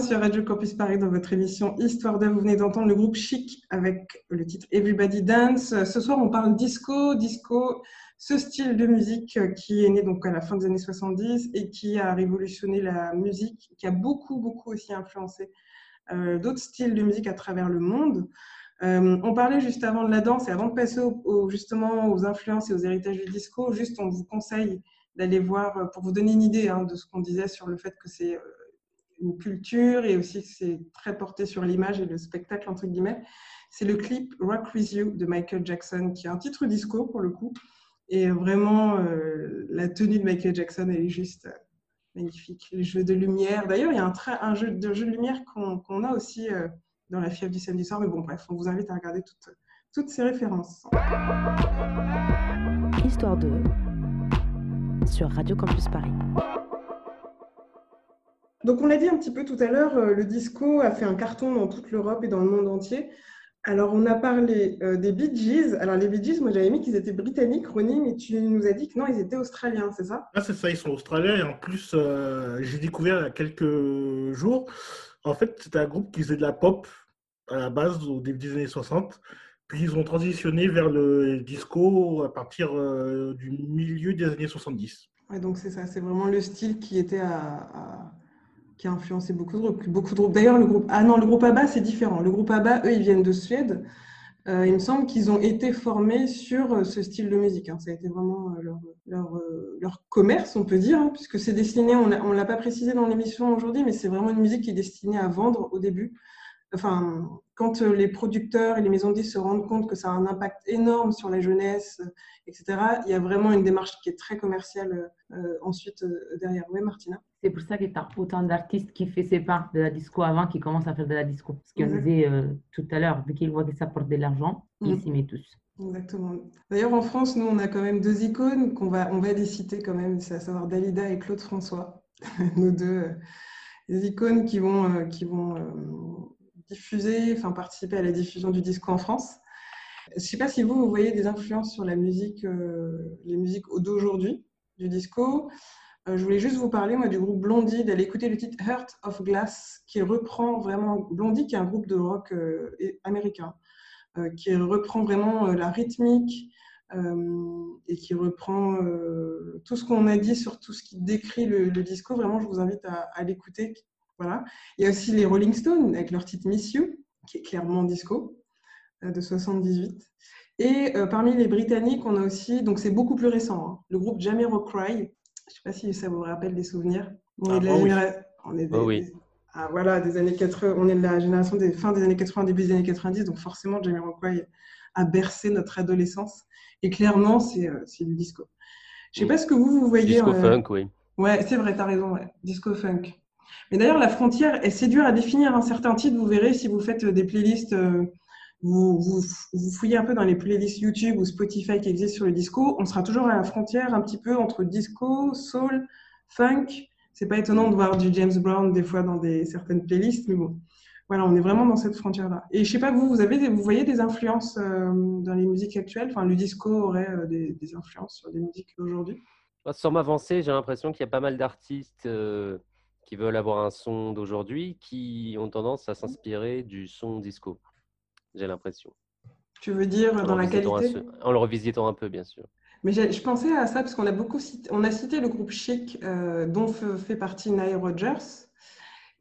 D: sur Radio Campus Paris dans votre émission Histoire de. Vous venez d'entendre le groupe Chic avec le titre Everybody Dance. Ce soir, on parle disco. Disco, ce style de musique qui est né donc à la fin des années 70 et qui a révolutionné la musique, qui a beaucoup, beaucoup aussi influencé euh, d'autres styles de musique à travers le monde. Euh, on parlait juste avant de la danse et avant de passer justement aux influences et aux héritages du disco, juste on vous conseille d'aller voir, pour vous donner une idée hein, de ce qu'on disait sur le fait que c'est euh, une culture et aussi c'est très porté sur l'image et le spectacle, entre guillemets. C'est le clip Rock With You de Michael Jackson, qui est un titre disco pour le coup. Et vraiment, euh, la tenue de Michael Jackson, elle est juste euh, magnifique. Les jeux de lumière. D'ailleurs, il y a un, jeu, de lumière qu'on a aussi euh, dans la fièvre du samedi soir. Mais bon, bref, on vous invite à regarder toutes, toutes ces références.
C: Histoire de sur Radio Campus Paris.
D: Donc, on l'a dit un petit peu tout à l'heure, euh, le disco a fait un carton dans toute l'Europe et dans le monde entier. Alors, on a parlé euh, des Bee Gees. Alors, les Bee Gees, moi, j'avais mis qu'ils étaient britanniques, Ronnie, mais tu nous as dit que non, ils étaient australiens, c'est ça?
B: Ah, c'est ça, ils sont australiens. Et en plus, euh, j'ai découvert il y a quelques jours, en fait, c'était un groupe qui faisait de la pop à la base, au début des années 60. Puis, ils ont transitionné vers le disco à partir du milieu des années 70.
D: Ouais, donc, c'est ça, c'est vraiment le style qui était à qui a influencé beaucoup de groupes. D'ailleurs, le groupe, ah non, le groupe ABBA, c'est différent. Le groupe ABBA, eux, ils viennent de Suède. euh, il me semble qu'ils ont été formés sur euh, ce style de musique. hein. Ça a été vraiment euh, leur, leur, leur commerce, on peut dire, hein, puisque c'est destiné, on ne l'a pas précisé dans l'émission aujourd'hui, mais c'est vraiment une musique qui est destinée à vendre au début. Enfin, quand les producteurs et les maisons de se rendent compte que ça a un impact énorme sur la jeunesse, etc., il y a vraiment une démarche qui est très commerciale ensuite derrière. Oui, Martina?
E: Pour ça qu'il y a autant d'artistes qui faisaient pas de la disco avant qui commencent à faire de la disco. Ce qu'on
D: Exact.
E: disait euh, tout à l'heure, dès qu'ils voient que ça porte de l'argent, ils
D: Mm.
E: s'y mettent tous.
D: Exactement. D'ailleurs, en France, nous, on a quand même deux icônes qu'on va, on va les citer quand même, c'est à savoir Dalida et Claude François, nos deux euh, les icônes qui vont, euh, qui vont diffuser, enfin participer à la diffusion du disco en France. Je ne sais pas si vous, vous voyez des influences sur la musique, les musiques d'aujourd'hui du disco. Euh, je voulais juste vous parler moi, du groupe Blondie, d'aller écouter le titre Heart of Glass, qui reprend vraiment Blondie, qui est un groupe de rock euh, américain euh, qui reprend vraiment la rythmique et qui reprend tout ce qu'on a dit sur tout ce qui décrit le, disco. Vraiment, je vous invite à, l'écouter. Voilà. Il y a aussi les Rolling Stones avec leur titre Miss You, qui est clairement disco, de 78. Et parmi les Britanniques, on a aussi, donc c'est beaucoup plus récent, hein, le groupe Jamiroquai. Je ne sais pas si ça vous rappelle des souvenirs. On
B: Ah,
D: est de la
B: oui.
D: généra- on est des-
F: Oh oui.
D: ah, voilà, des années 80, on est de la génération des fin des années 80, début des années 90, donc forcément Jamiroquai a bercé notre adolescence. Et clairement, c'est euh, du disco. Je sais pas ce que vous, vous voyez.
F: Disco
D: euh,
F: funk, oui.
D: Ouais, c'est vrai, tu as raison, ouais. disco funk. Mais d'ailleurs, la frontière, est- c'est dur à définir un certain titre. Vous verrez si vous faites euh, des playlists, euh, vous, vous, fouillez un peu dans les playlists YouTube ou Spotify qui existent sur le disco, on sera toujours à la frontière un petit peu entre disco, soul, funk. C'est pas étonnant de voir du James Brown des fois dans certaines playlists, mais bon. Voilà, on est vraiment dans cette frontière-là. Et je sais pas, vous, vous, avez vous voyez des influences euh, dans les musiques actuelles? Enfin, le disco aurait euh, des, influences sur des musiques d'aujourd'hui?
F: Sans m'avancer, j'ai l'impression qu'il y a pas mal d'artistes euh, qui veulent avoir un son d'aujourd'hui qui ont tendance à s'inspirer du son disco. J'ai l'impression.
D: Tu veux dire
F: En
D: dans
F: le
D: la
F: revisitant un
D: qualité
F: peu- En le revisitant un peu, bien sûr.
D: Mais je pensais à ça parce qu'on a beaucoup cité, on a cité le groupe Chic euh, dont fait partie Nile Rodgers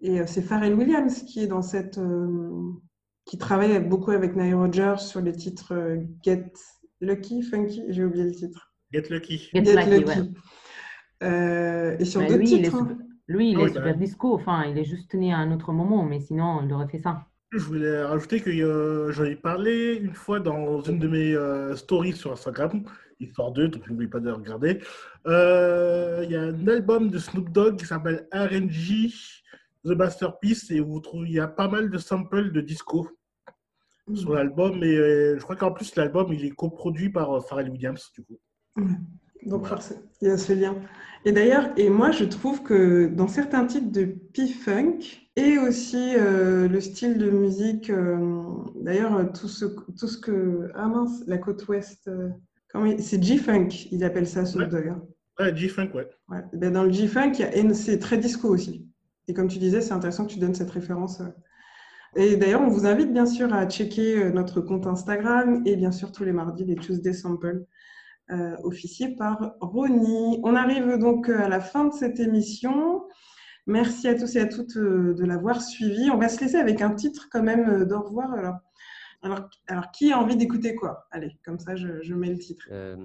D: et euh, c'est Pharrell Williams qui est dans cette euh, qui travaille beaucoup avec Nile Rodgers sur les titres euh, Get Lucky, Funky, j'ai oublié le titre.
B: Get Lucky.
E: Get
D: Get
E: Lucky,
D: Lucky.
E: ouais.
D: Euh, et sur
E: Mais
D: d'autres
E: lui, il est
D: titres. hein.
E: super, lui, il est
B: bah
E: super
B: ouais.
E: disco. Enfin, il est juste né à un autre moment, mais sinon, il aurait fait ça.
B: Je voulais rajouter que euh, j'en ai parlé une fois dans une de mes euh, stories sur Instagram, histoire 2, donc n'oubliez pas de regarder. Euh, Il y a un album de Snoop Dogg qui s'appelle RNG The Masterpiece et vous trouvez il y a pas mal de samples de disco sur l'album et je crois qu'en plus l'album il est coproduit par Pharrell Williams du coup.
D: Donc
B: Voilà.
D: forcément, il y a ce lien. Et d'ailleurs, et moi je trouve que dans certains titres de P-Funk et aussi euh, le style de musique, euh, d'ailleurs tout ce, tout ce que... Ah mince, la côte ouest, euh, il- c'est G-Funk, ils appellent ça Snoop
B: Ouais.
D: Dogg. hein.
B: Ouais, G-Funk, ouais.
D: Ouais. Ben, dans le G-Funk, il c'est très disco aussi. Et comme tu disais, c'est intéressant que tu donnes cette référence. Et d'ailleurs, on vous invite bien sûr à checker notre compte Instagram et bien sûr tous les mardis, les Tuesday Samples euh, officiés par Ronnie. On arrive donc euh, à la fin de cette émission. Merci à tous et à toutes euh, de l'avoir suivi. On va se laisser avec un titre quand même euh, d'au revoir. Alors, alors, alors, qui a envie d'écouter quoi? Allez, comme ça, je, je mets le titre.
F: Euh,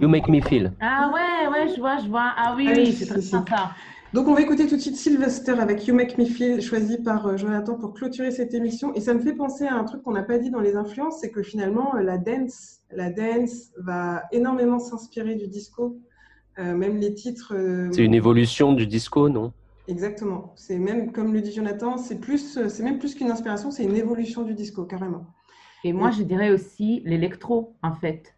F: You make me feel.
E: Ah ouais, ouais, je vois, je vois. Ah oui,
D: Ah
E: oui,
D: oui,
E: c'est très sympa.
D: Donc, on va écouter tout de suite Sylvester avec You Make Me Feel, choisi par euh, Jonathan pour clôturer cette émission. Et ça me fait penser à un truc qu'on n'a pas dit dans les influences, c'est que finalement, euh, la dance, la dance va énormément s'inspirer du disco. Euh, même les titres. euh,
F: C'est une évolution du disco, non?
D: Exactement. C'est même, comme le dit Jonathan, c'est plus, c'est même plus qu'une inspiration, c'est une évolution du disco, carrément.
E: Et moi, je dirais aussi l'électro, en fait.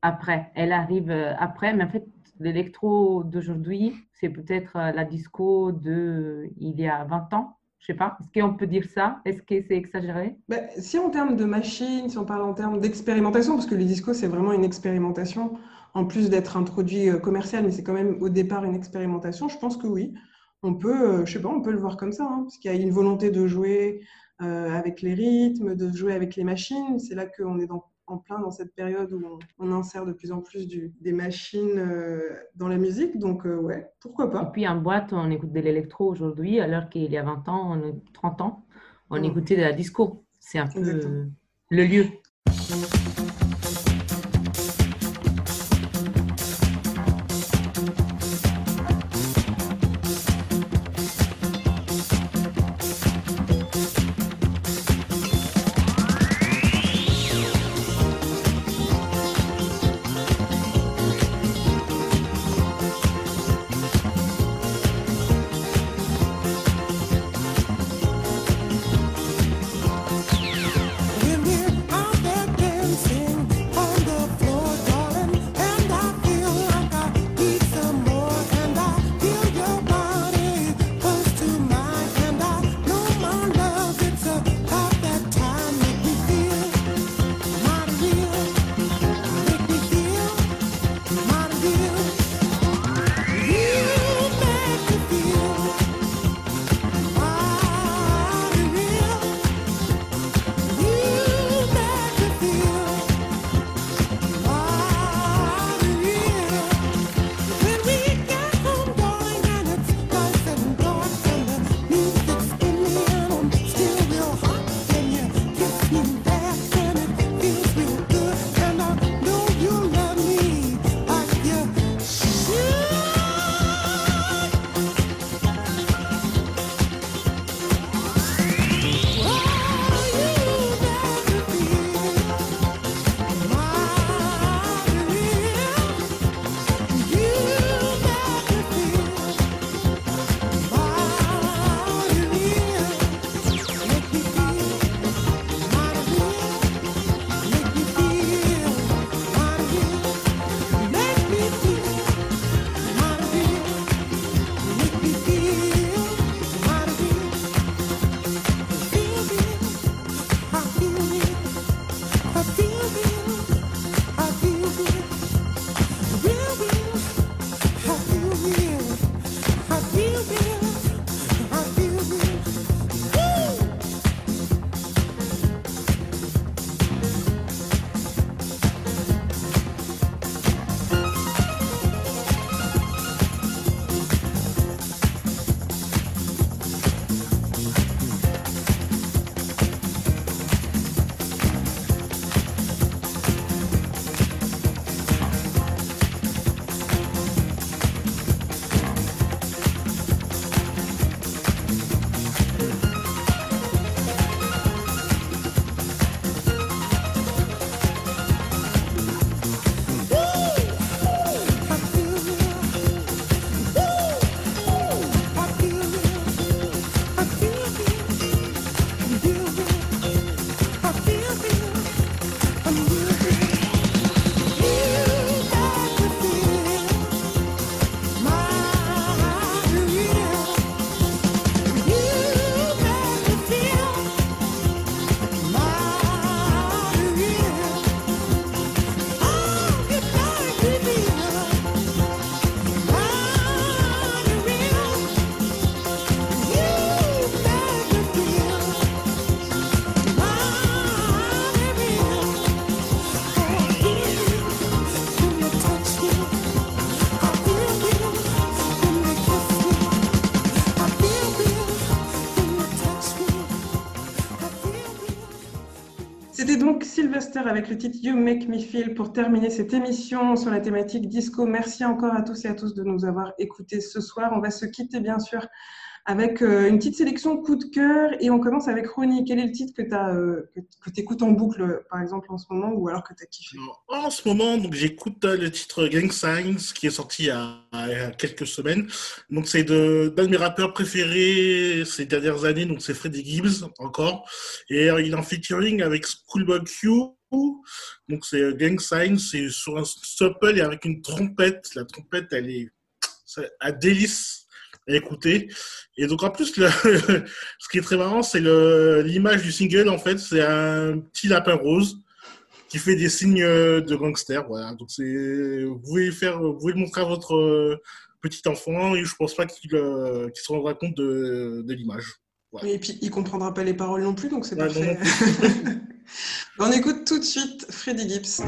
E: Après, elle arrive après, mais en fait, l'électro d'aujourd'hui, c'est peut-être euh, la disco de il y a 20 ans. Je sais pas. Est-ce qu'on peut dire ça? Est-ce que c'est exagéré?
D: Ben, si en termes de machine, si on parle en termes d'expérimentation, parce que le disco, c'est vraiment une expérimentation, en plus d'être un produit euh, commercial, mais c'est quand même au départ une expérimentation, je pense que oui. On peut, euh, je sais pas, on peut le voir comme ça, hein, parce qu'il y a une volonté de jouer avec les rythmes, de jouer avec les machines. C'est là qu'on est dans en plein dans cette période où on, insère de plus en plus des machines euh, dans la musique. Donc, ouais, pourquoi pas.
I: Et puis en boîte, on écoute de l'électro aujourd'hui, alors qu'il y a 20 ans, 30 ans, on écoutait de la disco. C'est un peu le lieu.
D: Avec le titre You Make Me Feel pour terminer cette émission sur la thématique disco. Merci encore à tous et à tous de nous avoir écoutés ce soir. On va se quitter bien sûr avec euh, une petite sélection coup de cœur et on commence avec Ronnie. Quel est le titre que tu euh, écoutes en boucle par exemple en ce moment ou alors que tu as kiffé
B: En ce moment, j'écoute euh, le titre Gang Signs qui est sorti il y a, quelques semaines. Donc c'est d'un de, mes rappeurs préférés ces dernières années, donc c'est Freddie Gibbs encore et il est en featuring avec Schoolboy Q donc c'est Gang Sign, c'est sur un sample et avec une trompette. La trompette, elle est à délice à écouter. Et donc en plus, le, ce qui est très marrant, c'est l'image du single. En fait, c'est un petit lapin rose qui fait des signes de gangster. Voilà. Donc vous pouvez faire, vous pouvez le montrer à votre petit enfant et je pense pas qu'il se rendra compte de, de l'image.
D: Et puis il comprendra pas les paroles non plus, donc c'est parfait. On écoute tout de suite Freddie Gibbs.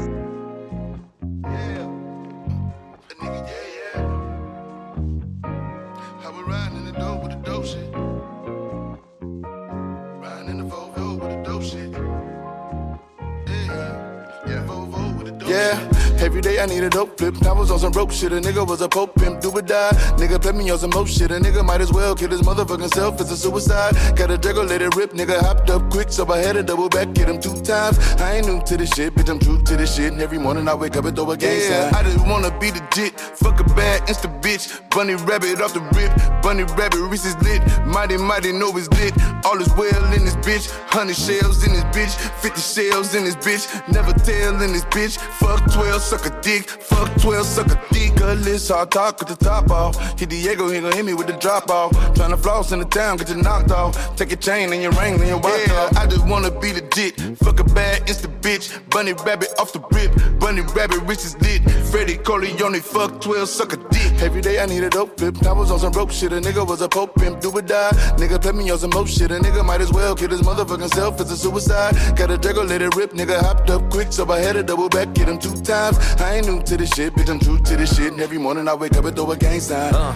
J: Every day I need a dope flip. I was on some broke shit. A nigga was a pope pimp. Do or die. Nigga put me on some more shit. A nigga might as well kill his motherfucking self. It's a suicide. Got a juggle, let it rip. Nigga hopped up quick, so I had to double back. Get him two times. I ain't new to this shit, bitch. I'm true to this shit. And every morning I wake up and throw a gang yeah, sign. I just wanna be legit. Fuck a bad insta bitch. Bunny rabbit off the rip. Bunny rabbit, Reese lit. Mighty, mighty, know it's lit. All is well in this bitch. Hundred shells in this bitch. Fifty shells in this bitch. Never tell in this bitch. Fuck 12, suck a dick. Fuck 12, suck a dick. Gutless, hard talk with the top off. Hit Diego, he gon' hit me with the drop off. Tryna floss in the town, get you knocked off. Take your chain and your ring and your watch yeah, off. I just wanna be the dick. Fuck a bad insta bitch. Bunny rabbit off the rip. Bunny rabbit, rich is lit. Freddie Corleone, fuck 12, suck a dick. Every day I need a dope flip. I was on some rope shit. A nigga was a pope pimp. Do or die. Nigga put me on some more shit. A nigga might as well kill his motherfucking self. It's a suicide. Got a juggle, let it rip. Nigga hopped up quick, so I had to double back. Get him two times. I ain't new to this shit, bitch. I'm true to this shit. And every morning I wake up and throw a gang sign.
K: Uh,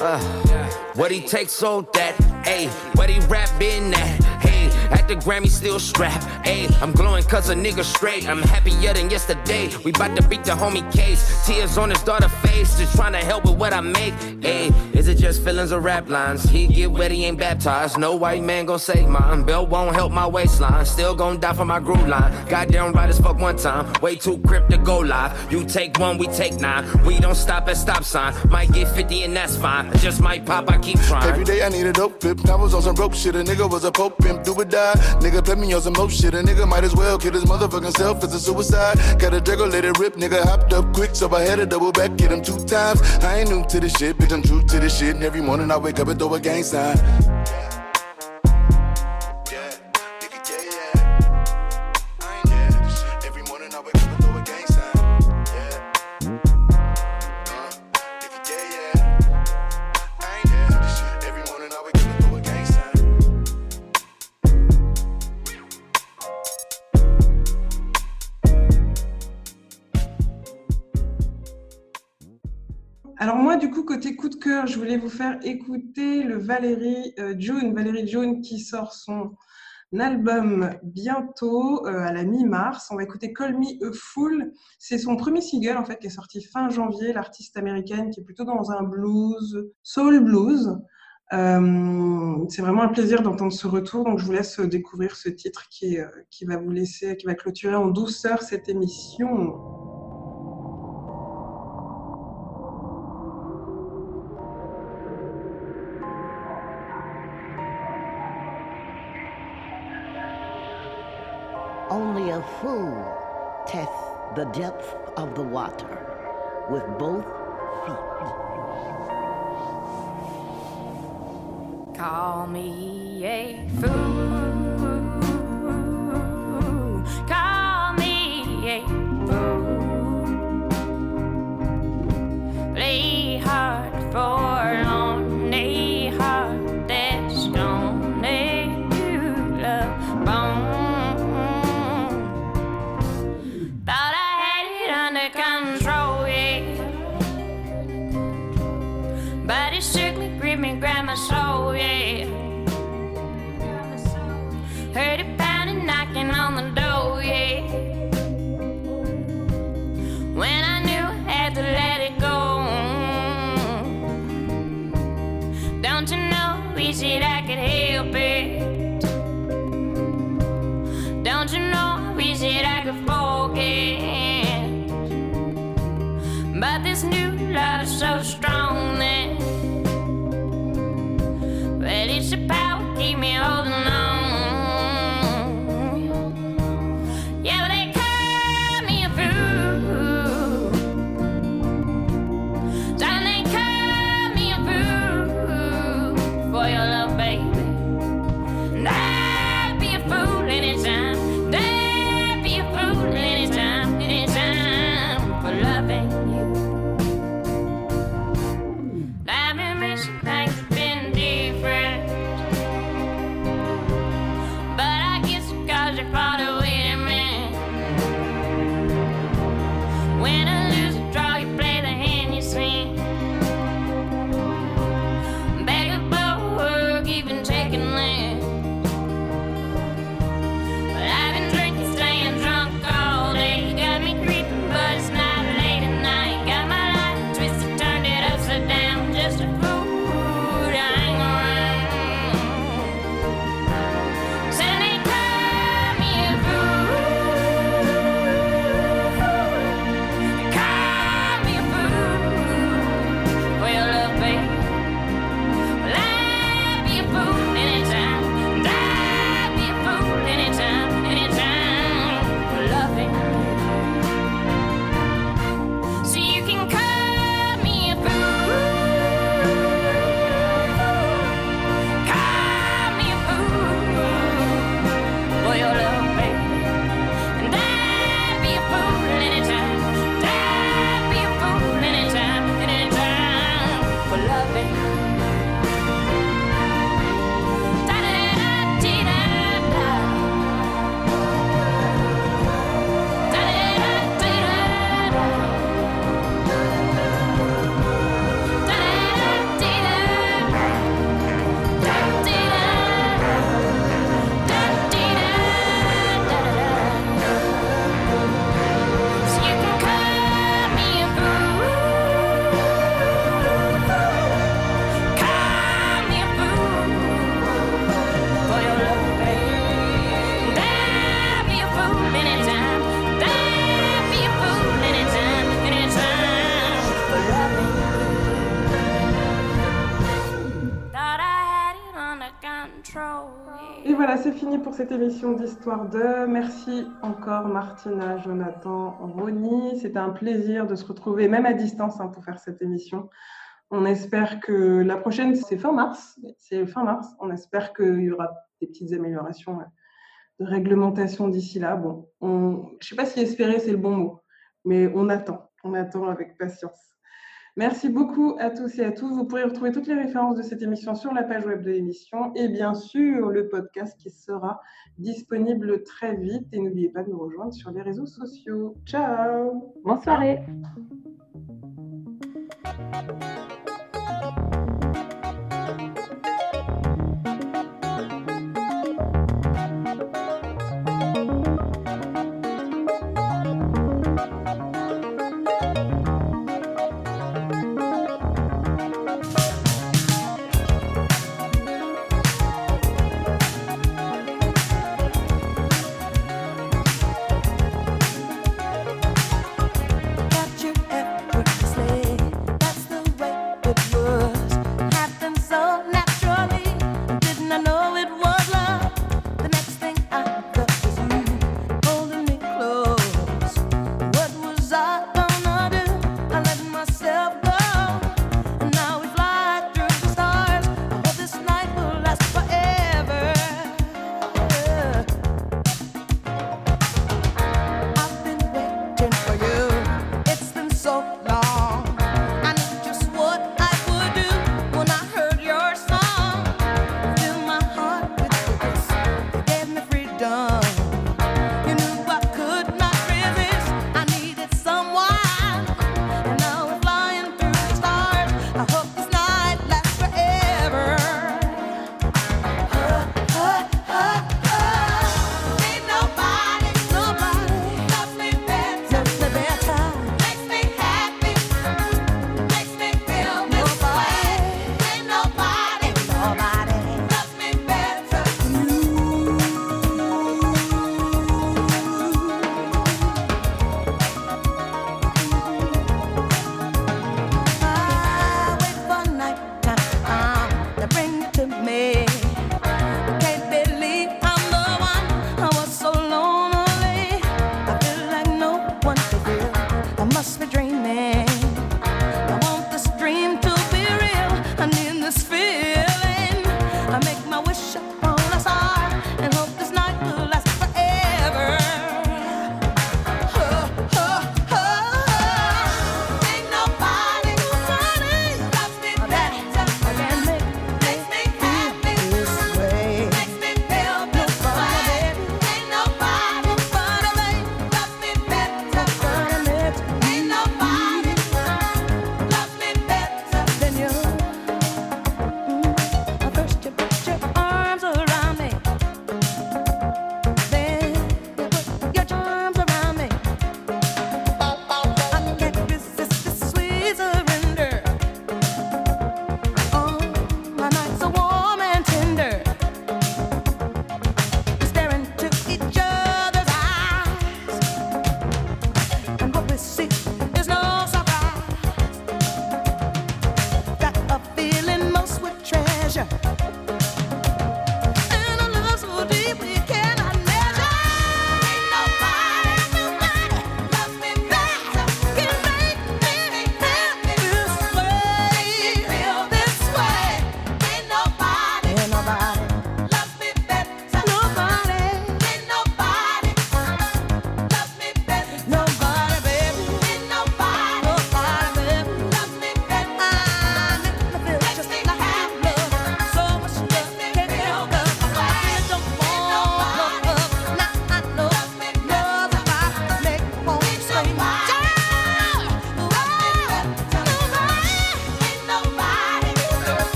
K: uh, what he takes on that, ayy. What he rap in that, hey. At the Grammy still strapped, ayy. I'm glowing cause a nigga straight. I'm happier than yesterday. We bout to beat the homie case. Tears on his daughter face, just trying to help with what I make, ayy. Is it just feelings or rap lines? He get wet, he ain't baptized. No white man gon' save mine. Belt won't help my waistline. Still gon' die for my groove line. Goddamn right as fuck one time. Way too crip to go live. You take one, we take nine. We don't stop at stop sign. Might get 50 and that's fine. Just might pop, I keep trying.
J: Every day I need a dope flip. I was on some broke shit. A nigga was a pope pimp. Do or die. Nigga put me on some more shit. A nigga might as well kill his motherfucking self. It's a suicide. Got a juggle, let it rip. Nigga hopped up quick, so I had to double back. Get him two times. I ain't new to this shit, bitch. I'm true to this shit. And every morning I wake up and throw a gang sign.
D: Je voulais vous faire écouter le Valérie euh, June, Valérie June qui sort son album bientôt euh, à la mi-mars. On va écouter Call Me a Fool. C'est son premier single en fait qui est sorti fin janvier. L'artiste américaine qui est plutôt dans un blues, soul blues. Euh, c'est vraiment un plaisir d'entendre ce retour. Donc je vous laisse découvrir ce titre qui, qui va vous laisser, qui va clôturer en douceur cette émission.
L: Only a fool tests the depth of the water with both feet.
M: Call me a fool. Heard it
D: cette émission d'Histoire 2. Merci encore Martina, Jonathan, Ronnie. C'était un plaisir de se retrouver, même à distance, hein, pour faire cette émission. On espère que la prochaine, c'est fin mars. C'est fin mars. On espère qu'il y aura des petites améliorations euh, de réglementation d'ici là. Je ne sais pas si espérer, c'est le bon mot, mais on attend. On attend avec patience. Merci beaucoup à tous et à toutes. Vous pourrez retrouver toutes les références de cette émission sur la page web de l'émission et bien sûr le podcast qui sera disponible très vite. Et n'oubliez pas de nous rejoindre sur les réseaux sociaux. Ciao
A: Bonne soirée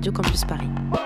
C: Radio Campus Paris.